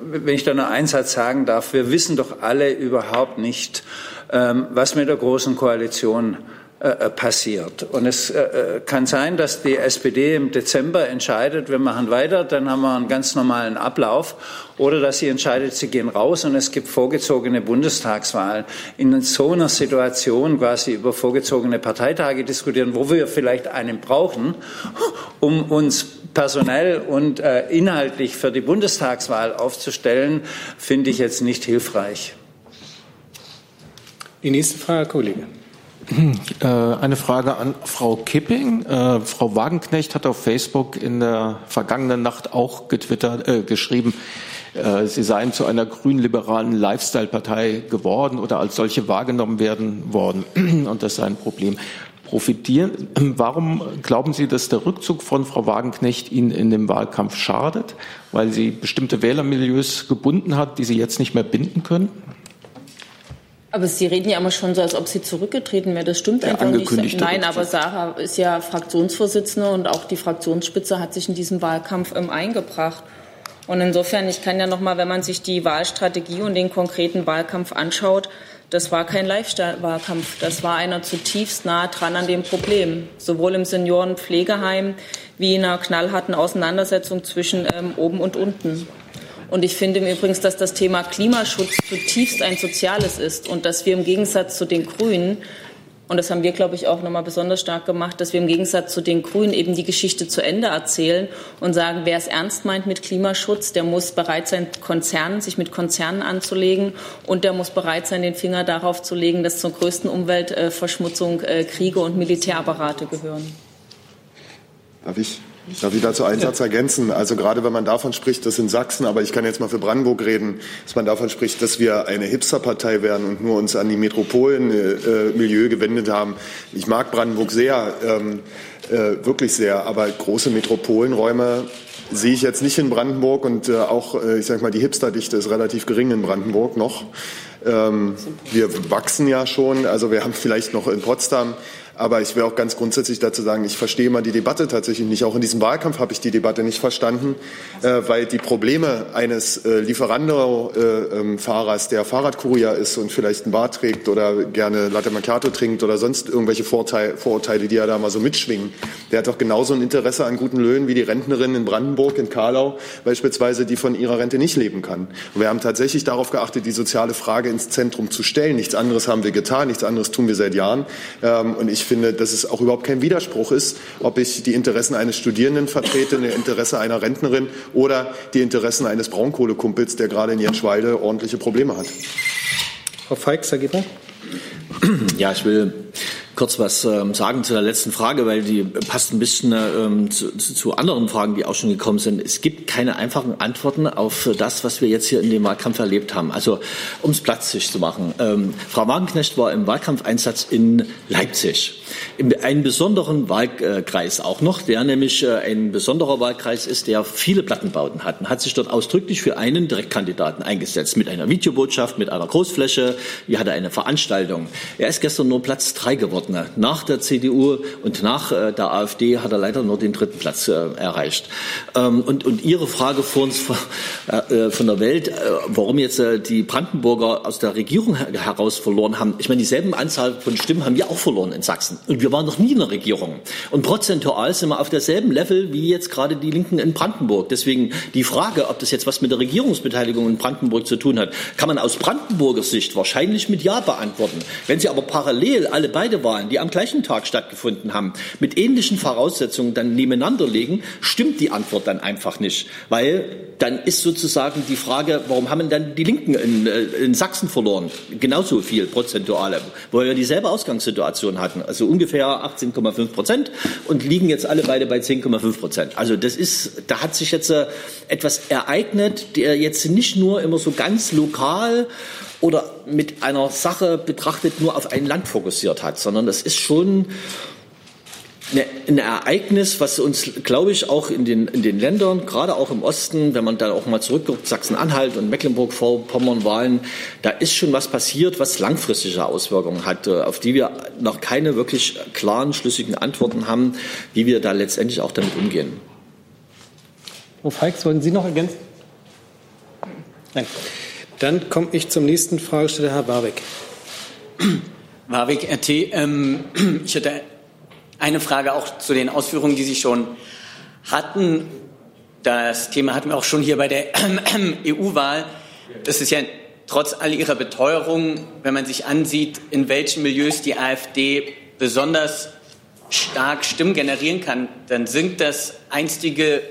wenn ich da nur einen Satz sagen darf, wir wissen doch alle überhaupt nicht, ähm, was mit der Großen Koalition äh, äh, passiert. Und es äh, kann sein, dass die SPD im Dezember entscheidet, wir machen weiter, dann haben wir einen ganz normalen Ablauf, oder dass sie entscheidet, sie gehen raus und es gibt vorgezogene Bundestagswahlen. In so einer Situation quasi über vorgezogene Parteitage diskutieren, wo wir vielleicht einen brauchen, um uns personell und äh, inhaltlich für die Bundestagswahl aufzustellen, finde ich jetzt nicht hilfreich. Die nächste Frage, Kollege. Äh, eine Frage an Frau Kipping. Äh, Frau Wagenknecht hat auf Facebook in der vergangenen Nacht auch getwittert, äh, geschrieben, äh, sie seien zu einer grün-liberalen Lifestyle-Partei geworden oder als solche wahrgenommen werden worden. Und das sei ein Problem. Profitieren. Warum glauben Sie, dass der Rückzug von Frau Wagenknecht Ihnen in dem Wahlkampf schadet? Weil sie bestimmte Wählermilieus gebunden hat, die Sie jetzt nicht mehr binden können? Aber Sie reden ja immer schon so, als ob sie zurückgetreten wäre. Das stimmt ja, einfach nicht. Nein, aber Sarah ist ja Fraktionsvorsitzende und auch die Fraktionsspitze hat sich in diesen Wahlkampf ähm, eingebracht. Und insofern, ich kann ja noch mal, wenn man sich die Wahlstrategie und den konkreten Wahlkampf anschaut, das war kein Lifestyle-Wahlkampf. Das war einer zutiefst nah dran an dem Problem. Sowohl im Seniorenpflegeheim wie in einer knallharten Auseinandersetzung zwischen ähm, oben und unten. Und ich finde im Übrigen, dass das Thema Klimaschutz zutiefst ein soziales ist und dass wir im Gegensatz zu den Grünen und das haben wir, glaube ich, auch noch mal besonders stark gemacht, dass wir im Gegensatz zu den Grünen eben die Geschichte zu Ende erzählen und sagen, wer es ernst meint mit Klimaschutz, der muss bereit sein, Konzernen, sich mit Konzernen anzulegen und der muss bereit sein, den Finger darauf zu legen, dass zur größten Umweltverschmutzung äh, Kriege und Militärapparate gehören. Darf ich? Darf ich dazu einen Satz ergänzen? Also gerade wenn man davon spricht, dass in Sachsen, aber ich kann jetzt mal für Brandenburg reden, dass man davon spricht, dass wir eine Hipsterpartei werden und nur uns an die Metropolenmilieu äh, gewendet haben. Ich mag Brandenburg sehr, ähm, äh, wirklich sehr, aber große Metropolenräume sehe ich jetzt nicht in Brandenburg und äh, auch, äh, ich sage mal, die Hipsterdichte ist relativ gering in Brandenburg noch. Ähm, wir wachsen ja schon, also wir haben vielleicht noch in Potsdam aber ich will auch ganz grundsätzlich dazu sagen, ich verstehe mal die Debatte tatsächlich nicht. Auch in diesem Wahlkampf habe ich die Debatte nicht verstanden, äh, weil die Probleme eines äh, Lieferando-Fahrers, der Fahrradkurier ist und vielleicht ein Bart trägt oder gerne Latte Macchiato trinkt oder sonst irgendwelche Vorteile, Vorurteile, die ja da mal so mitschwingen, der hat doch genauso ein Interesse an guten Löhnen wie die Rentnerin in Brandenburg, in Karlau beispielsweise, die von ihrer Rente nicht leben kann. Und wir haben tatsächlich darauf geachtet, die soziale Frage ins Zentrum zu stellen. Nichts anderes haben wir getan, nichts anderes tun wir seit Jahren. Ähm, und ich ich finde, dass es auch überhaupt kein Widerspruch ist, ob ich die Interessen eines Studierenden vertrete, die Interesse einer Rentnerin oder die Interessen eines Braunkohlekumpels, der gerade in Jenschweide ordentliche Probleme hat. Frau Feix, Herr Gebhardt. Ja, ich will kurz was ähm, sagen zu der letzten Frage, weil die passt ein bisschen ähm, zu, zu, anderen Fragen, die auch schon gekommen sind. Es gibt keine einfachen Antworten auf das, was wir jetzt hier in dem Wahlkampf erlebt haben. Also um es platzig zu machen. Ähm, Frau Wagenknecht war im Wahlkampfeinsatz in Leipzig. In einem besonderen Wahlkreis auch noch, der nämlich äh, ein besonderer Wahlkreis ist, der viele Plattenbauten hat hat sich dort ausdrücklich für einen Direktkandidaten eingesetzt, mit einer Videobotschaft, mit einer Großfläche. Wir hatten eine Veranstaltung. Er ist gestern nur Platz drei geworden geworden. Nach der CDU und nach äh, der AfD hat er leider nur den dritten Platz äh, erreicht. Ähm, und, und Ihre Frage vor uns äh, von der Welt, warum jetzt die Brandenburger aus der Regierung heraus verloren haben. Ich meine, dieselben Anzahl von Stimmen haben wir auch verloren in Sachsen. Und wir waren noch nie in der Regierung. Und prozentual sind wir auf derselben Level wie jetzt gerade die Linken in Brandenburg. Deswegen die Frage, ob das jetzt was mit der Regierungsbeteiligung in Brandenburg zu tun hat, kann man aus Brandenburger Sicht wahrscheinlich mit Ja beantworten. Wenn Sie aber parallel alle beide waren, Wahlen, die am gleichen Tag stattgefunden haben, mit ähnlichen Voraussetzungen dann nebeneinander legen, stimmt die Antwort dann einfach nicht. Weil dann ist sozusagen die Frage, warum haben dann die Linken in, äh, in Sachsen verloren? Genauso viel prozentuale, wo wir dieselbe Ausgangssituation hatten. Also ungefähr 18,5 Prozent und liegen jetzt alle beide bei 10,5 Prozent. Also das ist, da hat sich jetzt äh, etwas ereignet, der jetzt nicht nur immer so ganz lokal oder mit einer Sache betrachtet nur auf ein Land fokussiert hat, sondern es ist schon ein Ereignis, was uns, glaube ich, auch in den, in den Ländern, gerade auch im Osten, wenn man da auch mal zurückguckt, Sachsen-Anhalt und Mecklenburg-Vorpommern-Wahlen, da ist schon was passiert, was langfristige Auswirkungen hat, äh, auf die wir noch keine wirklich klaren, schlüssigen Antworten haben, wie wir da letztendlich auch damit umgehen. Frau Falks, wollten Sie noch ergänzen? Nein. Dann komme ich zum nächsten Fragesteller, Herr Warwick. Warwick, RT. Ähm, ich hätte eine Frage auch zu den Ausführungen, die Sie schon hatten. Das Thema hatten wir auch schon hier bei der EU-Wahl. Das ist ja trotz all ihrer Beteuerung, wenn man sich ansieht, in welchen Milieus die AfD besonders stark Stimmen generieren kann, dann sind das einstige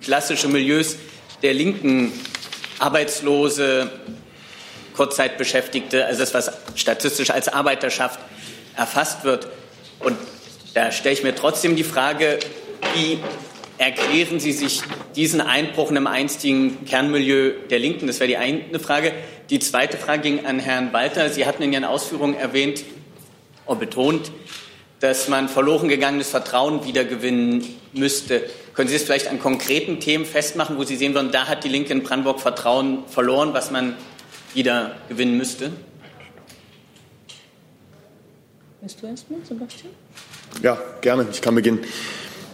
klassische Milieus der Linken, Arbeitslose, Kurzzeitbeschäftigte, also das, was statistisch als Arbeiterschaft erfasst wird. Und da stelle ich mir trotzdem die Frage, wie erklären Sie sich diesen Einbruch in einem einstigen Kernmilieu der Linken? Das wäre die eine Frage. Die zweite Frage ging an Herrn Walter. Sie hatten in Ihren Ausführungen erwähnt und betont, dass man verloren gegangenes Vertrauen wiedergewinnen müsste. Können Sie das vielleicht an konkreten Themen festmachen, wo Sie sehen würden, da hat die Linke in Brandenburg Vertrauen verloren, was man wieder gewinnen müsste? Bist du erstmal, Sebastian? Ja, gerne. Ich kann beginnen.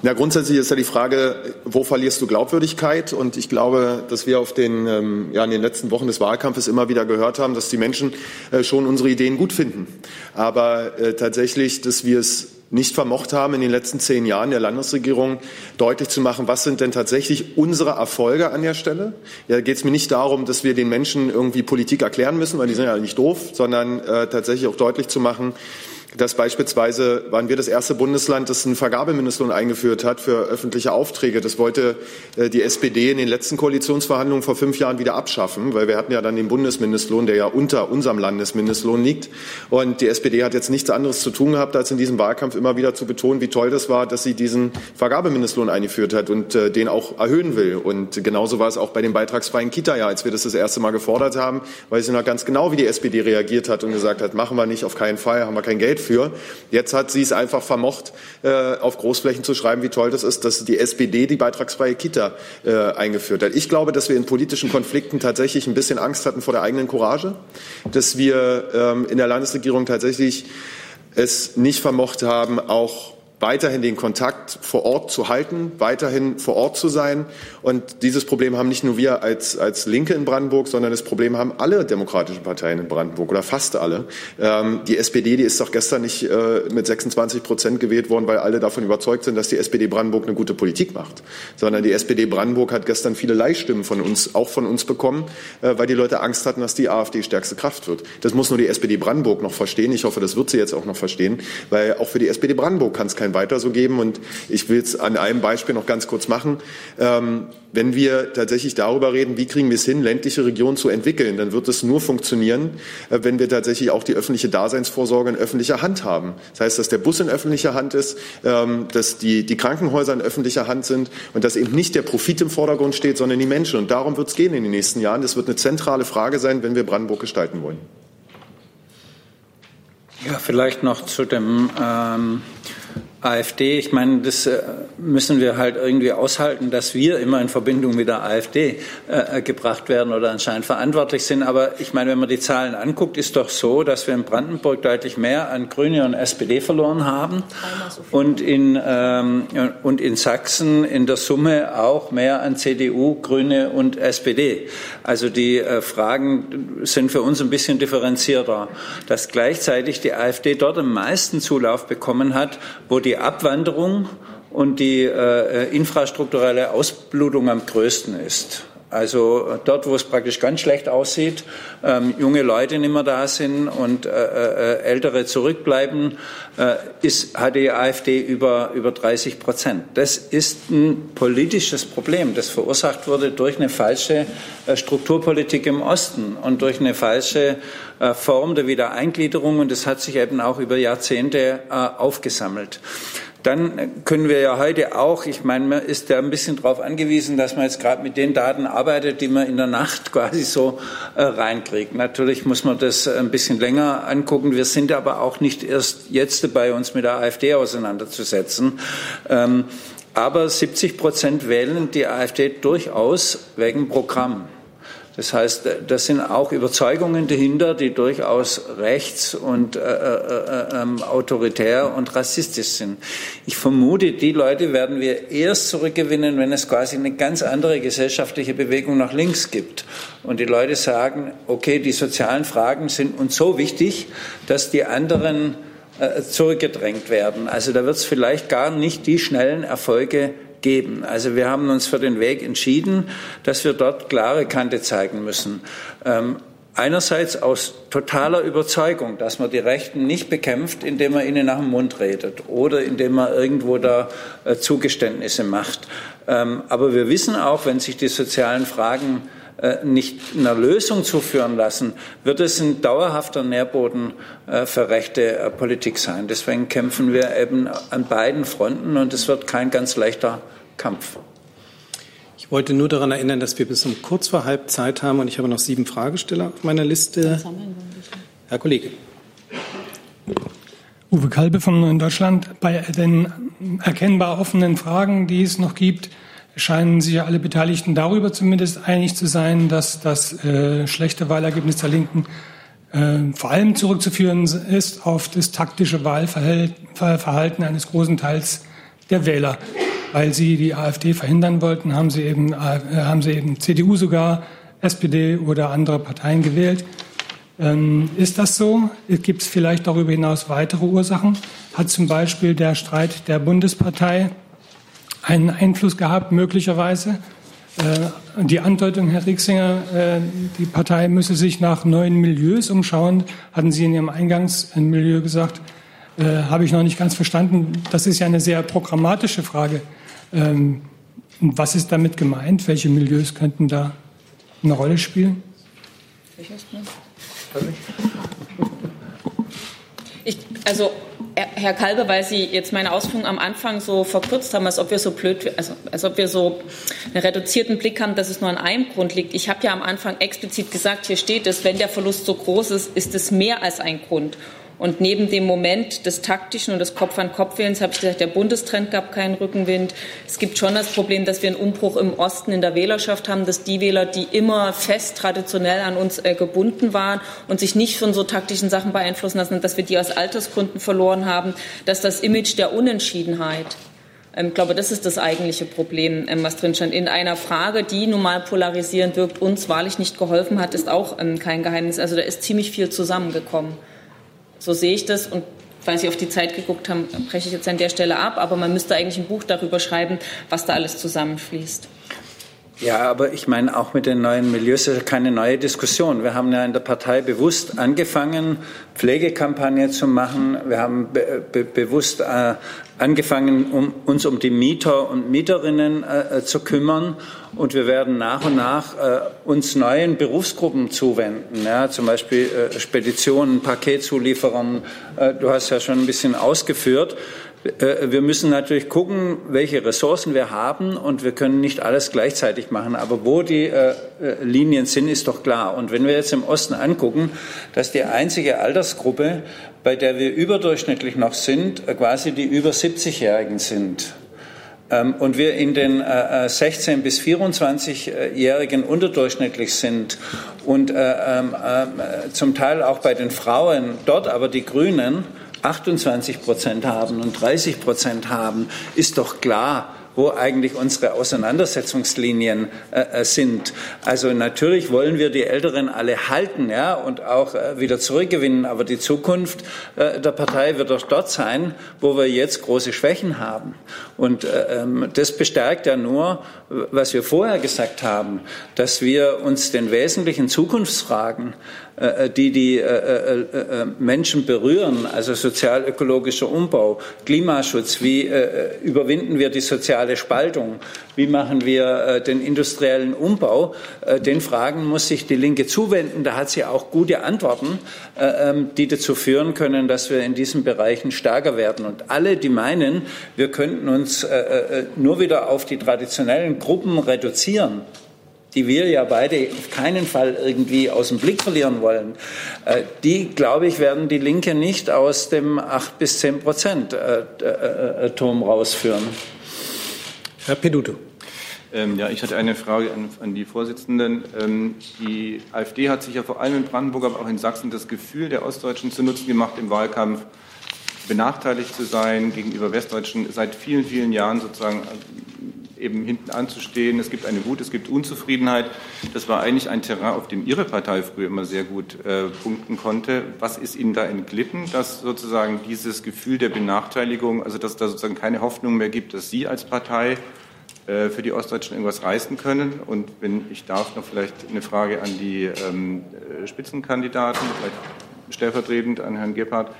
Ja, grundsätzlich ist ja die Frage, wo verlierst du Glaubwürdigkeit? Und ich glaube, dass wir auf den, ähm, ja, in den letzten Wochen des Wahlkampfes immer wieder gehört haben, dass die Menschen äh, schon unsere Ideen gut finden. Aber äh, tatsächlich, dass wir es nicht vermocht haben, in den letzten zehn Jahren der Landesregierung deutlich zu machen, was sind denn tatsächlich unsere Erfolge an der Stelle. Ja, geht es mir nicht darum, dass wir den Menschen irgendwie Politik erklären müssen, weil die sind ja nicht doof, sondern äh, tatsächlich auch deutlich zu machen, dass beispielsweise waren wir das erste Bundesland, das einen Vergabemindestlohn eingeführt hat für öffentliche Aufträge. Das wollte äh, die SPD in den letzten Koalitionsverhandlungen vor fünf Jahren wieder abschaffen, weil wir hatten ja dann den Bundesmindestlohn, der ja unter unserem Landesmindestlohn liegt. Und die SPD hat jetzt nichts anderes zu tun gehabt, als in diesem Wahlkampf immer wieder zu betonen, wie toll das war, dass sie diesen Vergabemindestlohn eingeführt hat und äh, den auch erhöhen will. Und genauso war es auch bei dem beitragsfreien Kita-Jahr, als wir das das erste Mal gefordert haben, weil sie noch ganz genau, wie die SPD reagiert hat und gesagt hat, machen wir nicht, auf keinen Fall, haben wir kein Geld für. Jetzt hat sie es einfach vermocht, äh, auf Großflächen zu schreiben, wie toll das ist, dass die SPD die beitragsfreie Kita äh, eingeführt hat. Ich glaube, dass wir in politischen Konflikten tatsächlich ein bisschen Angst hatten vor der eigenen Courage, dass wir ähm, in der Landesregierung tatsächlich es nicht vermocht haben, auch weiterhin den Kontakt vor Ort zu halten, weiterhin vor Ort zu sein. Und dieses Problem haben nicht nur wir als, als Linke in Brandenburg, sondern das Problem haben alle demokratischen Parteien in Brandenburg oder fast alle. Ähm, die SPD, die ist doch gestern nicht äh, mit 26 Prozent gewählt worden, weil alle davon überzeugt sind, dass die SPD Brandenburg eine gute Politik macht, sondern die SPD Brandenburg hat gestern viele Leihstimmen von uns, auch von uns bekommen, äh, weil die Leute Angst hatten, dass die AfD stärkste Kraft wird. Das muss nur die SPD Brandenburg noch verstehen. Ich hoffe, das wird sie jetzt auch noch verstehen, weil auch für die SPD Brandenburg kann es kein weiter so geben. Und ich will es an einem Beispiel noch ganz kurz machen. Ähm, wenn wir tatsächlich darüber reden, wie kriegen wir es hin, ländliche Regionen zu entwickeln, dann wird es nur funktionieren, äh, wenn wir tatsächlich auch die öffentliche Daseinsvorsorge in öffentlicher Hand haben. Das heißt, dass der Bus in öffentlicher Hand ist, ähm, dass die, die Krankenhäuser in öffentlicher Hand sind und dass eben nicht der Profit im Vordergrund steht, sondern die Menschen. Und darum wird es gehen in den nächsten Jahren. Das wird eine zentrale Frage sein, wenn wir Brandenburg gestalten wollen. Ja, vielleicht noch zu dem ähm, AfD, ich meine, das äh, müssen wir halt irgendwie aushalten, dass wir immer in Verbindung mit der AfD äh, gebracht werden oder anscheinend verantwortlich sind. Aber ich meine, wenn man die Zahlen anguckt, ist doch so, dass wir in Brandenburg deutlich mehr an Grüne und SPD verloren haben und in, ähm, und in Sachsen in der Summe auch mehr an CDU, Grüne und SPD. Also die äh, Fragen sind für uns ein bisschen differenzierter. Dass gleichzeitig die AfD dort am meisten Zulauf bekommen hat, wo die Abwanderung und die äh, infrastrukturelle Ausblutung am größten ist. Also dort, wo es praktisch ganz schlecht aussieht, ähm, junge Leute nicht mehr da sind und äh, äh, Ältere zurückbleiben, äh, ist, hat die AfD über, über 30 Prozent. Das ist ein politisches Problem, das verursacht wurde durch eine falsche äh, Strukturpolitik im Osten und durch eine falsche äh, Form der Wiedereingliederung. Und das hat sich eben auch über Jahrzehnte äh, aufgesammelt. Dann können wir ja heute auch, ich meine, man ist ja ein bisschen darauf angewiesen, dass man jetzt gerade mit den Daten arbeitet, die man in der Nacht quasi so äh, reinkriegt. Natürlich muss man das ein bisschen länger angucken. Wir sind aber auch nicht erst jetzt dabei, uns mit der AfD auseinanderzusetzen. Ähm, aber 70 Prozent wählen die AfD durchaus wegen Programm. Das heißt, das sind auch Überzeugungen dahinter, die durchaus rechts und äh, äh, äh, autoritär und rassistisch sind. Ich vermute, die Leute werden wir erst zurückgewinnen, wenn es quasi eine ganz andere gesellschaftliche Bewegung nach links gibt. Und die Leute sagen, okay, die sozialen Fragen sind uns so wichtig, dass die anderen äh, zurückgedrängt werden. Also da wird es vielleicht gar nicht die schnellen Erfolge geben. Also wir haben uns für den Weg entschieden, dass wir dort klare Kante zeigen müssen. Ähm, einerseits aus totaler Überzeugung, dass man die Rechten nicht bekämpft, indem man ihnen nach dem Mund redet oder indem man irgendwo da äh, Zugeständnisse macht. Ähm, aber wir wissen auch, wenn sich die sozialen Fragen äh, nicht einer Lösung zuführen lassen, wird es ein dauerhafter Nährboden äh, für rechte äh, Politik sein. Deswegen kämpfen wir eben an beiden Fronten und es wird kein ganz leichter Kampf. Ich wollte nur daran erinnern, dass wir bis um kurz vor halb Zeit haben und ich habe noch sieben Fragesteller auf meiner Liste. Herr Kollege. Uwe Kalbe vom Neuen Deutschland. Bei den erkennbar offenen Fragen, die es noch gibt, scheinen sich alle Beteiligten darüber zumindest einig zu sein, dass das äh, schlechte Wahlergebnis der Linken äh, vor allem zurückzuführen ist auf das taktische Wahlverhalten eines großen Teils der Wähler. Weil sie die AfD verhindern wollten, haben sie eben, äh, haben sie eben CDU sogar, SPD oder andere Parteien gewählt. Ähm, ist das so? Gibt es vielleicht darüber hinaus weitere Ursachen? Hat zum Beispiel der Streit der Bundespartei einen Einfluss gehabt, möglicherweise. Äh, die Andeutung, Herr Rixinger, äh, die Partei müsse sich nach neuen Milieus umschauen, hatten Sie in Ihrem Eingangsmilieu gesagt. Äh, habe ich noch nicht ganz verstanden. Das ist ja eine sehr programmatische Frage. Ähm, was ist damit gemeint? Welche Milieus könnten da eine Rolle spielen? Ich, also Herr Kalbe, weil Sie jetzt meine Ausführungen am Anfang so verkürzt haben, als ob wir so blöd, also als ob wir so einen reduzierten Blick haben, dass es nur an einem Grund liegt. Ich habe ja am Anfang explizit gesagt, hier steht es, wenn der Verlust so groß ist, ist es mehr als ein Grund. Und neben dem Moment des taktischen und des Kopf-an-Kopf-Wählens habe ich gesagt, der Bundestrend gab keinen Rückenwind. Es gibt schon das Problem, dass wir einen Umbruch im Osten in der Wählerschaft haben, dass die Wähler, die immer fest traditionell an uns äh, gebunden waren und sich nicht von so taktischen Sachen beeinflussen lassen, dass wir die aus Altersgründen verloren haben, dass das Image der Unentschiedenheit ähm, ich glaube, das ist das eigentliche Problem, ähm, was drin stand. In einer Frage, die normal polarisierend wirkt, uns wahrlich nicht geholfen hat, ist auch ähm, kein Geheimnis. Also da ist ziemlich viel zusammengekommen. So sehe ich das und weil Sie auf die Zeit geguckt haben, breche ich jetzt an der Stelle ab. Aber man müsste eigentlich ein Buch darüber schreiben, was da alles zusammenfließt. Ja, aber ich meine, auch mit den neuen Milieus ist keine neue Diskussion. Wir haben ja in der Partei bewusst angefangen, Pflegekampagne zu machen. Wir haben be be bewusst äh, angefangen, um, uns um die Mieter und Mieterinnen äh, zu kümmern. Und wir werden nach und nach äh, uns neuen Berufsgruppen zuwenden, ja, zum Beispiel äh, Speditionen, Paketzulieferern. Äh, du hast ja schon ein bisschen ausgeführt. Äh, wir müssen natürlich gucken, welche Ressourcen wir haben und wir können nicht alles gleichzeitig machen. Aber wo die äh, äh, Linien sind, ist doch klar. Und wenn wir jetzt im Osten angucken, dass die einzige Altersgruppe, bei der wir überdurchschnittlich noch sind, quasi die über 70-Jährigen sind. Ähm, und wir in den 16 bis 24-Jährigen unterdurchschnittlich sind und ähm, zum Teil auch bei den Frauen dort aber die Grünen 28 Prozent haben und 30 Prozent haben, ist doch klar, wo eigentlich unsere Auseinandersetzungslinien äh, äh, sind. Also natürlich wollen wir die Älteren alle halten ja, und auch äh, wieder zurückgewinnen, aber die Zukunft äh, der Partei wird doch dort sein, wo wir jetzt große Schwächen haben. Und äh, ähm, das bestärkt ja nur, was wir vorher gesagt haben, dass wir uns den wesentlichen Zukunftsfragen äh, die die Menschen berühren, also sozial-ökologischer Umbau, Klimaschutz, wie überwinden wir die soziale Spaltung, wie machen wir äh, den industriellen Umbau, äh, den Fragen muss sich die Linke zuwenden. Da hat sie auch gute Antworten, äh, ähm, die dazu führen können, dass wir in diesen Bereichen stärker werden. Und alle, die meinen, wir könnten uns äh, äh, nur wieder auf die traditionellen Gruppen reduzieren, die wir ja beide auf keinen Fall irgendwie aus dem Blick verlieren wollen, äh, die, glaube ich, werden die Linke nicht aus dem 8 bis 10 Prozent äh, äh, Turm rausführen. Herr Peduto. Ähm, ja, ich hatte eine Frage an, an die Vorsitzenden. Ähm, die AfD hat sich ja vor allem in Brandenburg, aber auch in Sachsen das Gefühl der Ostdeutschen zu Nutzen gemacht im Wahlkampf, benachteiligt zu sein gegenüber Westdeutschen seit vielen, vielen Jahren sozusagen eben hinten anzustehen. Es gibt eine Wut, es gibt Unzufriedenheit. Das war eigentlich ein Terrain, auf dem Ihre Partei früher immer sehr gut äh, punkten konnte. Was ist Ihnen da entglitten, dass sozusagen dieses Gefühl der Benachteiligung, also dass da sozusagen keine Hoffnung mehr gibt, dass Sie als Partei äh, für die Ostdeutschen irgendwas reißen können? Und wenn ich darf, noch vielleicht eine Frage an die ähm, äh, Spitzenkandidaten, vielleicht stellvertretend an Herrn Gebhardt.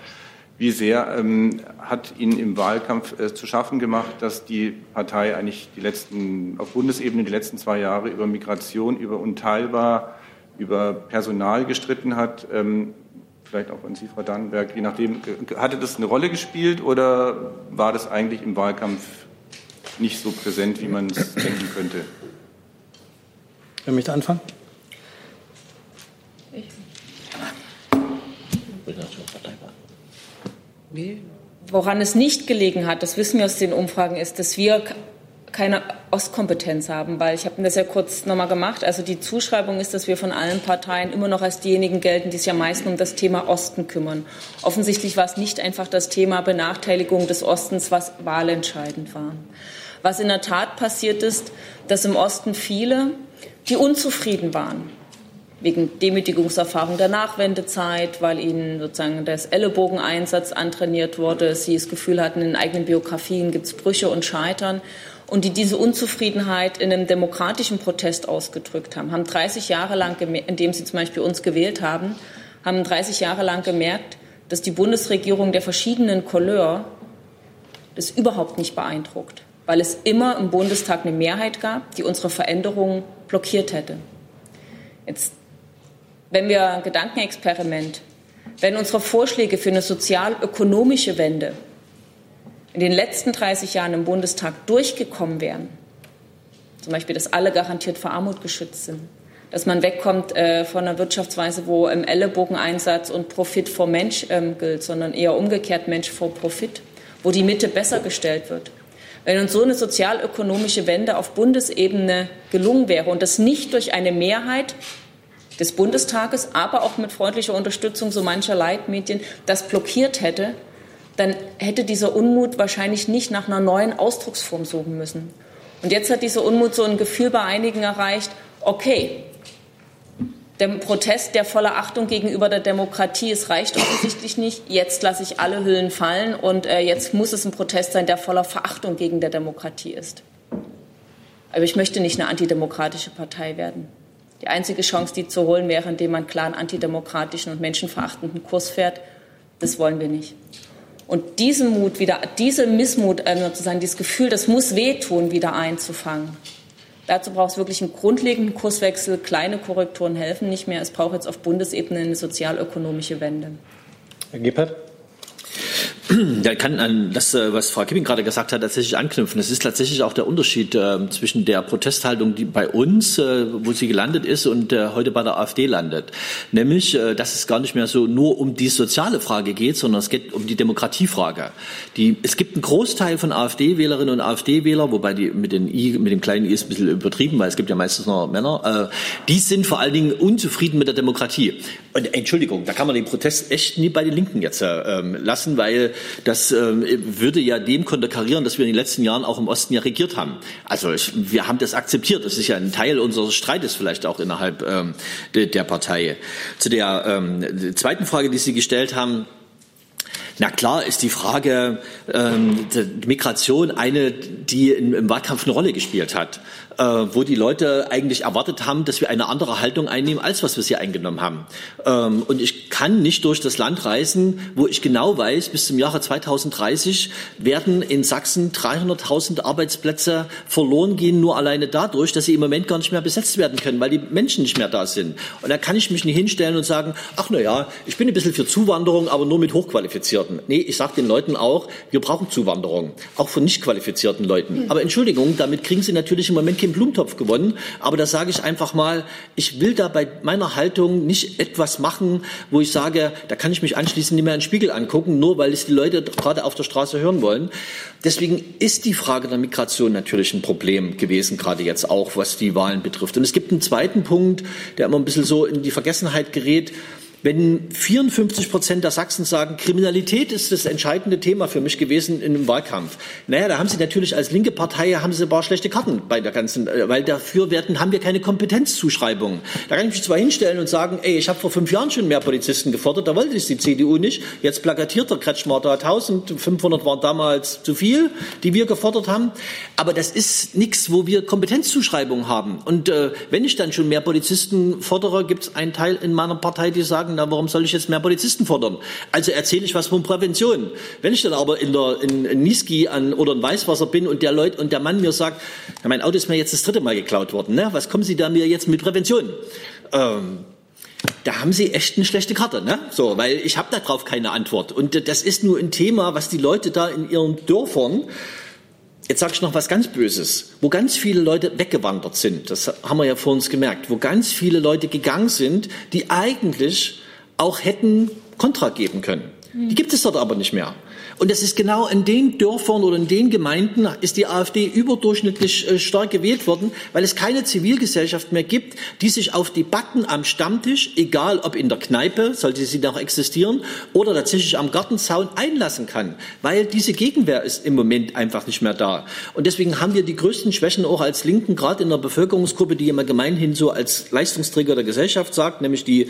Wie sehr ähm, hat Ihnen im Wahlkampf äh, zu schaffen gemacht, dass die Partei eigentlich die letzten, auf Bundesebene die letzten zwei Jahre über Migration, über unteilbar, über Personal gestritten hat? Ähm, vielleicht auch an Sie, Frau Dannenberg, je nachdem, äh, hatte das eine Rolle gespielt oder war das eigentlich im Wahlkampf nicht so präsent, wie man es denken könnte? Wer möchte anfangen? Woran es nicht gelegen hat, das wissen wir aus den Umfragen, ist, dass wir keine Ostkompetenz haben, weil ich habe das ja kurz nochmal gemacht. Also die Zuschreibung ist, dass wir von allen Parteien immer noch als diejenigen gelten, die sich am meisten um das Thema Osten kümmern. Offensichtlich war es nicht einfach das Thema Benachteiligung des Ostens, was wahlentscheidend war. Was in der Tat passiert ist, dass im Osten viele, die unzufrieden waren, wegen Demütigungserfahrung der Nachwendezeit, weil ihnen sozusagen das Ellenbogeneinsatz antrainiert wurde, sie das Gefühl hatten, in eigenen Biografien gibt es Brüche und Scheitern und die diese Unzufriedenheit in einem demokratischen Protest ausgedrückt haben, haben 30 Jahre lang, indem sie zum Beispiel uns gewählt haben, haben 30 Jahre lang gemerkt, dass die Bundesregierung der verschiedenen Couleur das überhaupt nicht beeindruckt, weil es immer im Bundestag eine Mehrheit gab, die unsere Veränderungen blockiert hätte. Jetzt wenn wir ein Gedankenexperiment, wenn unsere Vorschläge für eine sozial-ökonomische Wende in den letzten 30 Jahren im Bundestag durchgekommen wären, zum Beispiel, dass alle garantiert vor Armut geschützt sind, dass man wegkommt äh, von einer Wirtschaftsweise, wo im Ellenbogeneinsatz und Profit vor Mensch ähm, gilt, sondern eher umgekehrt Mensch vor Profit, wo die Mitte besser gestellt wird. Wenn uns so eine sozial-ökonomische Wende auf Bundesebene gelungen wäre und das nicht durch eine Mehrheit des Bundestages, aber auch mit freundlicher Unterstützung so mancher Leitmedien das blockiert hätte, dann hätte dieser Unmut wahrscheinlich nicht nach einer neuen Ausdrucksform suchen müssen. Und jetzt hat dieser Unmut so ein Gefühl bei einigen erreicht, okay, der Protest der voller Achtung gegenüber der Demokratie, es reicht offensichtlich nicht. Jetzt lasse ich alle Hüllen fallen und äh, jetzt muss es ein Protest sein, der voller Verachtung gegen der Demokratie ist. Aber ich möchte nicht eine antidemokratische Partei werden. Die einzige Chance, die zu holen wäre, indem man klar einen antidemokratischen und menschenverachtenden Kurs fährt. Das wollen wir nicht. Und diesen Mut wieder, diese Missmut, äh, sozusagen dieses Gefühl, das muss wehtun, wieder einzufangen. Dazu braucht es wirklich einen grundlegenden Kurswechsel. Kleine Korrekturen helfen nicht mehr. Es braucht jetzt auf Bundesebene eine sozialökonomische Wende. Herr Gebhardt? Da kann an das, äh, was Frau Kipping gerade gesagt hat, tatsächlich anknüpfen. Es ist tatsächlich auch der Unterschied äh, zwischen der Protesthaltung, die bei uns, äh, wo sie gelandet ist, und äh, heute bei der AfD landet. Nämlich, äh, dass es gar nicht mehr so nur um die soziale Frage geht, sondern es geht um die Demokratiefrage. Die, es gibt einen Großteil von AfD-Wählerinnen und AfD-Wähler, wobei die mit, den I, mit dem kleinen I ist ein bisschen übertrieben, weil es gibt ja meistens noch Männer, äh, die sind vor allen Dingen unzufrieden mit der Demokratie. Und Entschuldigung, da kann man den Protest echt nie bei den Linken jetzt ähm, lassen, weil das äh, würde ja dem konterkarieren, dass wir in den letzten Jahren auch im Osten ja regiert haben. Also ich, wir haben das akzeptiert. Das ist ja ein Teil unseres Streites vielleicht auch innerhalb ähm, de, der Partei. Zu der ähm, zweiten Frage, die Sie gestellt haben, na klar ist die Frage ähm, der Migration eine, die im, im Wahlkampf eine Rolle gespielt hat. äh, wo die Leute eigentlich erwartet haben, dass wir eine andere Haltung einnehmen, als was wir sie eingenommen haben. Ähm, und ich kann nicht durch das Land reisen, wo ich genau weiß, bis zum Jahre 2030 werden in Sachsen 300.000 Arbeitsplätze verloren gehen, nur alleine dadurch, dass sie im Moment gar nicht mehr besetzt werden können, weil die Menschen nicht mehr da sind. Und da kann ich mich nicht hinstellen und sagen, ach na ja, ich bin ein bisschen für Zuwanderung, aber nur mit Hochqualifizierten. Nee, ich sage den Leuten auch, wir brauchen Zuwanderung, auch von nicht qualifizierten Leuten. Aber Entschuldigung, damit kriegen sie natürlich im Moment keinen Blumentopf gewonnen. Aber da sage ich einfach mal, ich will da bei meiner Haltung nicht etwas machen, wo ich sage, da kann ich mich anschließend nicht mehr in den Spiegel angucken, nur weil es die Leute gerade auf der Straße hören wollen. Deswegen ist die Frage der Migration natürlich ein Problem gewesen, gerade jetzt auch, was die Wahlen betrifft. Und es gibt einen zweiten Punkt, der immer ein bisschen so in die Vergessenheit gerät. Wenn 54 Prozent der Sachsen sagen, Kriminalität ist das entscheidende Thema für mich gewesen in einem Wahlkampf. Naja, da haben Sie natürlich als linke Partei haben Sie ein paar schlechte Karten bei der ganzen, äh, weil dafür werden, haben wir keine Kompetenzzuschreibung. Da kann ich mich zwar hinstellen und sagen, ey, ich habe vor fünf Jahren schon mehr Polizisten gefordert, da wollte es die CDU nicht. Jetzt plakatiert der Kretschmer da 1500 waren damals zu viel, die wir gefordert haben. Aber das ist nichts, wo wir Kompetenzzuschreibung haben. Und äh, wenn ich dann schon mehr Polizisten fordere, gibt es einen Teil in meiner Partei, die sagen, na, warum soll ich jetzt mehr Polizisten fordern? Also erzähle ich was von Prävention. Wenn ich dann aber in, der, in, in Niski an, oder in Weißwasser bin und der Leut und der Mann mir sagt, ja, mein Auto ist mir jetzt das dritte Mal geklaut worden, ne? was kommen Sie da mir jetzt mit Prävention? Ähm, da haben Sie echt eine schlechte Karte, ne? So, weil ich habe darauf keine Antwort. Und das ist nur ein Thema, was die Leute da in ihren Dörfern Jetzt sage ich noch was ganz Böses, wo ganz viele Leute weggewandert sind, das haben wir ja vor uns gemerkt, wo ganz viele Leute gegangen sind, die eigentlich auch hätten Kontra geben können. Die gibt es dort aber nicht mehr. Und das ist genau in den Dörfern oder in den Gemeinden ist die AfD überdurchschnittlich äh, stark gewählt worden, weil es keine Zivilgesellschaft mehr gibt, die sich auf Debatten am Stammtisch, egal ob in der Kneipe, sollte sie noch existieren, oder tatsächlich am Gartenzaun einlassen kann, weil diese Gegenwehr ist im Moment einfach nicht mehr da. Und deswegen haben wir die größten Schwächen auch als Linken, gerade in der Bevölkerungsgruppe, die immer gemeinhin so als Leistungsträger der Gesellschaft sagt, nämlich die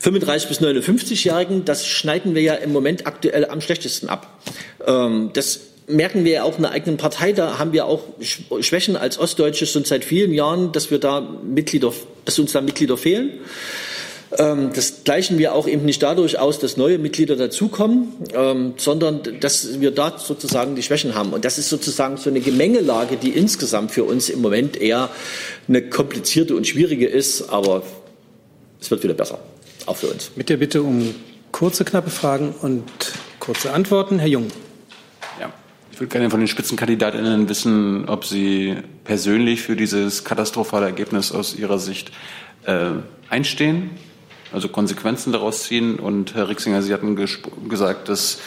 35 bis 59-Jährigen. Das schneiden wir ja im Moment aktuell am schlechtesten ab. Ähm, das merken wir ja auch in der eigenen Partei. Da haben wir auch Schwächen als Ostdeutsche schon seit vielen Jahren, dass wir da Mitglieder, dass uns da Mitglieder fehlen. Ähm, das gleichen wir auch eben nicht dadurch aus, dass neue Mitglieder dazukommen, ähm, sondern dass wir da sozusagen die Schwächen haben. Und das ist sozusagen so eine Gemengelage, die insgesamt für uns im Moment eher eine komplizierte und schwierige ist, aber es wird wieder besser, auch für uns. Mit der Bitte um kurze, knappe Fragen und kurze Antworten. Herr Jung. Ja, ich würde gerne von den Spitzenkandidatinnen wissen, ob Sie persönlich für dieses katastrophale Ergebnis aus Ihrer Sicht äh, einstehen, also Konsequenzen daraus ziehen. Und Herr Rixinger, Sie hatten gesagt, dass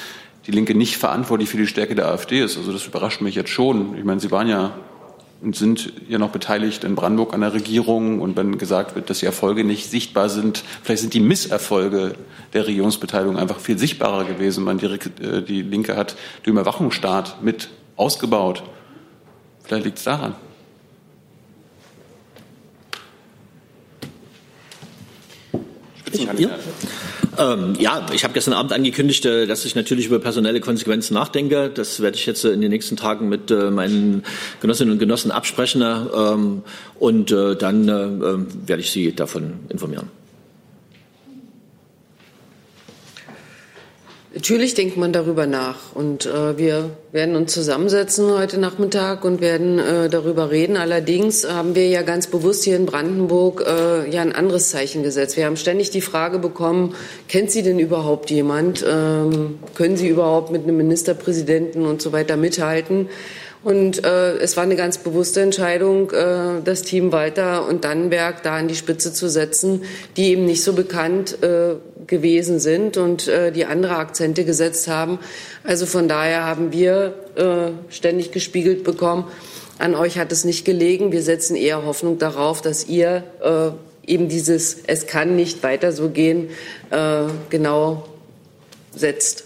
die Linke nicht verantwortlich für die Stärke der AfD ist. Also das überrascht mich jetzt schon. Ich meine, Sie waren ja und sind ja noch beteiligt in Brandenburg an der Regierung. Und wenn gesagt wird, dass die Erfolge nicht sichtbar sind, vielleicht sind die Misserfolge der Regierungsbeteiligung einfach viel sichtbarer gewesen. Man die, äh, die Linke hat den Überwachungsstaat mit ausgebaut. Vielleicht liegt es daran. Ja. Ähm, ja, ich habe gestern Abend angekündigt, äh, dass ich natürlich über personelle Konsequenzen nachdenke. Das werde ich jetzt äh, in den nächsten Tagen mit äh, meinen Genossinnen und Genossen absprechen ähm, und dann werde ich Sie davon informieren. Natürlich denkt man darüber nach und äh, wir werden uns zusammensetzen heute Nachmittag und werden äh, darüber reden. Allerdings haben wir ja ganz bewusst hier in Brandenburg äh, ja ein anderes Zeichen gesetzt. Wir haben ständig die Frage bekommen, kennt sie denn überhaupt jemand? Ähm, können Sie überhaupt mit einem Ministerpräsidenten und so weiter mithalten? Und äh, es war eine ganz bewusste Entscheidung, äh, das Team Walter und Dannenberg da an die Spitze zu setzen, die eben nicht so bekannt äh, gewesen sind und äh, die andere Akzente gesetzt haben. Also von daher haben wir äh, ständig gespiegelt bekommen, an euch hat es nicht gelegen. Wir setzen eher Hoffnung darauf, dass ihr äh, eben dieses Es kann nicht weiter so gehen äh, genau setzt.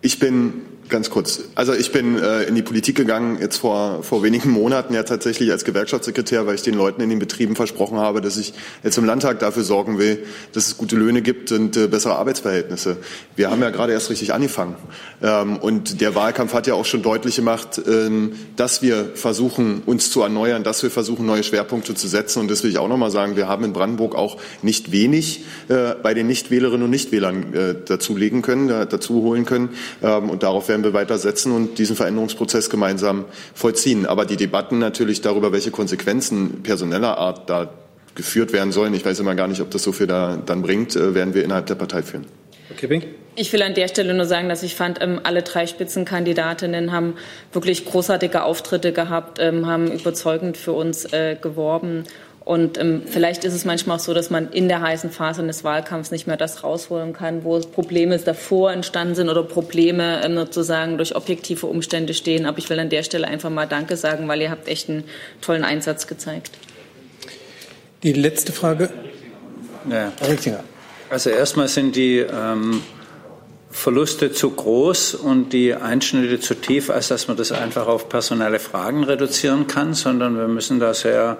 Ich bin Ganz kurz. Also ich bin äh, in die Politik gegangen jetzt vor, vor wenigen Monaten ja tatsächlich als Gewerkschaftssekretär, weil ich den Leuten in den Betrieben versprochen habe, dass ich jetzt im Landtag dafür sorgen will, dass es gute Löhne gibt und äh, bessere Arbeitsverhältnisse. Wir haben ja gerade erst richtig angefangen. Ähm, und der Wahlkampf hat ja auch schon deutlich gemacht, ähm, dass wir versuchen, uns zu erneuern, dass wir versuchen, neue Schwerpunkte zu setzen. Und das will ich auch nochmal sagen. Wir haben in Brandenburg auch nicht wenig äh, bei den Nichtwählerinnen und Nichtwählern äh, dazulegen können, äh, dazu holen können. Ähm, und darauf werden werden wir weitersetzen und diesen Veränderungsprozess gemeinsam vollziehen. Aber die Debatten natürlich darüber, welche Konsequenzen personeller Art da geführt werden sollen, ich weiß immer gar nicht, ob das so viel da dann bringt, äh, werden wir innerhalb der Partei führen. Okay, ich will an der Stelle nur sagen, dass ich fand, ähm, alle drei Spitzenkandidatinnen haben wirklich großartige Auftritte gehabt, ähm, haben überzeugend für uns äh, geworben. Und ähm, vielleicht ist es manchmal auch so, dass man in der heißen Phase des Wahlkampfs nicht mehr das rausholen kann, wo Probleme davor entstanden sind oder Probleme ähm, sozusagen durch objektive Umstände stehen. Aber ich will an der Stelle einfach mal Danke sagen, weil ihr habt echt einen tollen Einsatz gezeigt. Die letzte Frage. Ja. Also erstmal sind die ähm, Verluste zu groß und die Einschnitte zu tief, als dass man das einfach auf personelle Fragen reduzieren kann, sondern wir müssen da sehr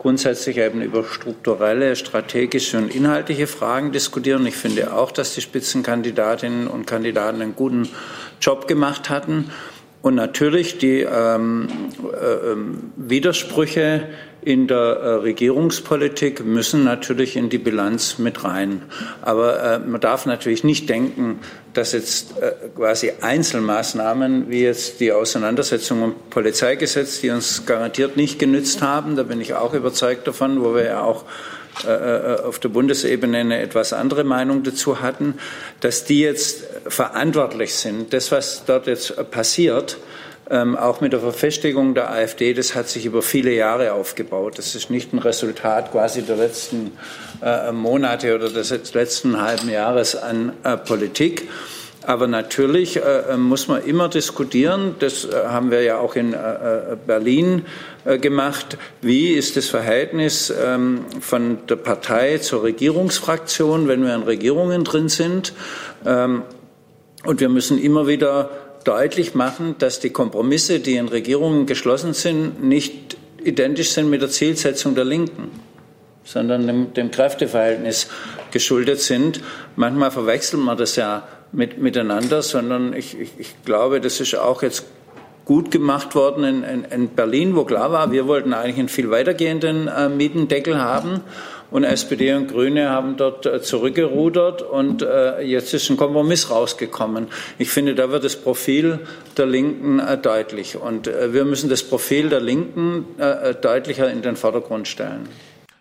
grundsätzlich eben über strukturelle, strategische und inhaltliche Fragen diskutieren. Ich finde auch, dass die Spitzenkandidatinnen und Kandidaten einen guten Job gemacht hatten. Und natürlich die ähm, äh, ähm, Widersprüche in der äh, Regierungspolitik müssen natürlich in die Bilanz mit rein. Aber äh, man darf natürlich nicht denken, dass jetzt äh, quasi Einzelmaßnahmen wie jetzt die Auseinandersetzung um Polizeigesetz, die uns garantiert nicht genützt haben, da bin ich auch überzeugt davon, wo wir ja auch auf der Bundesebene eine etwas andere Meinung dazu hatten, dass die jetzt verantwortlich sind. Das, was dort jetzt passiert, ähm, auch mit der Verfestigung der AfD, das hat sich über viele Jahre aufgebaut. Das ist nicht ein Resultat quasi der letzten äh, Monate oder des letzten halben Jahres an äh, Politik. Aber natürlich äh, muss man immer diskutieren, das äh, haben wir ja auch in äh, äh Berlin äh, gemacht, wie ist das Verhältnis ähm, von der Partei zur Regierungsfraktion, wenn wir in Regierungen drin sind. Ähm, und wir müssen immer wieder deutlich machen, dass die Kompromisse, die in Regierungen geschlossen sind, nicht identisch sind mit der Zielsetzung der Linken, sondern dem, dem Kräfteverhältnis geschuldet sind. Manchmal verwechselt man das ja mit, miteinander, sondern ich, ich, ich glaube, das ist auch jetzt gut gemacht worden in, in, in, Berlin, wo klar war, wir wollten eigentlich einen viel weitergehenden äh, Mietendeckel haben. Und SPD und Grüne haben dort äh, zurückgerudert und äh, jetzt ist ein Kompromiss rausgekommen. Ich finde, da wird das Profil der Linken äh, deutlich. Und äh, wir müssen das Profil der Linken deutlicher in den Vordergrund stellen.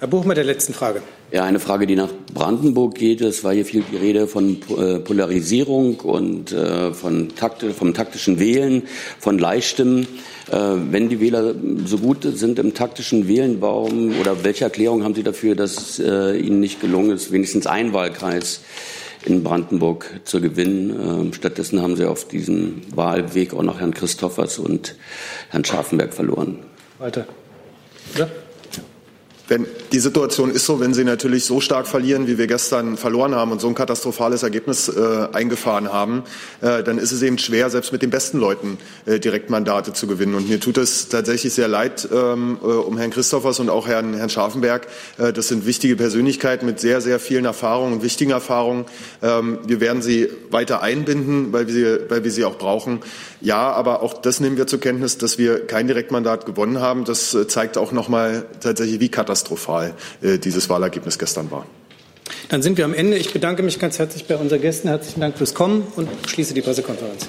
Herr Buch der letzten Frage. Ja, eine Frage, die nach Brandenburg geht. Es war hier viel die Rede von äh, Polarisierung und äh, von Takt, vom taktischen Wählen, von Leihstimmen. Äh, wenn die Wähler so gut sind im taktischen Wählen, warum oder welche Erklärung haben Sie dafür, dass Ihnen nicht gelungen ist, wenigstens einen Wahlkreis in Brandenburg zu gewinnen? Ähm, stattdessen haben Sie auf diesem Wahlweg auch noch Herrn Christoffers und Herrn Scharfenberg verloren. Weiter. Ja? Wenn, die Situation ist so, wenn Sie natürlich so stark verlieren, wie wir gestern verloren haben und so ein katastrophales Ergebnis äh, eingefahren haben, äh, dann ist es eben schwer, selbst mit den besten Leuten äh, Direktmandate zu gewinnen. Und mir tut es tatsächlich sehr leid ähm, äh, um Herrn Christophers und auch Herrn, Herrn Scharfenberg. Äh, das sind wichtige Persönlichkeiten mit sehr, sehr vielen Erfahrungen und wichtigen Erfahrungen. Ähm, wir werden sie weiter einbinden, weil wir sie, weil wir sie auch brauchen. Ja, aber auch das nehmen wir zur Kenntnis, dass wir kein Direktmandat gewonnen haben. Das äh, zeigt auch nochmal tatsächlich, wie katastrophal äh, dieses Wahlergebnis gestern war. Dann sind wir am Ende. Ich bedanke mich ganz herzlich bei unseren Gästen. Herzlichen Dank fürs Kommen und schließe die Pressekonferenz.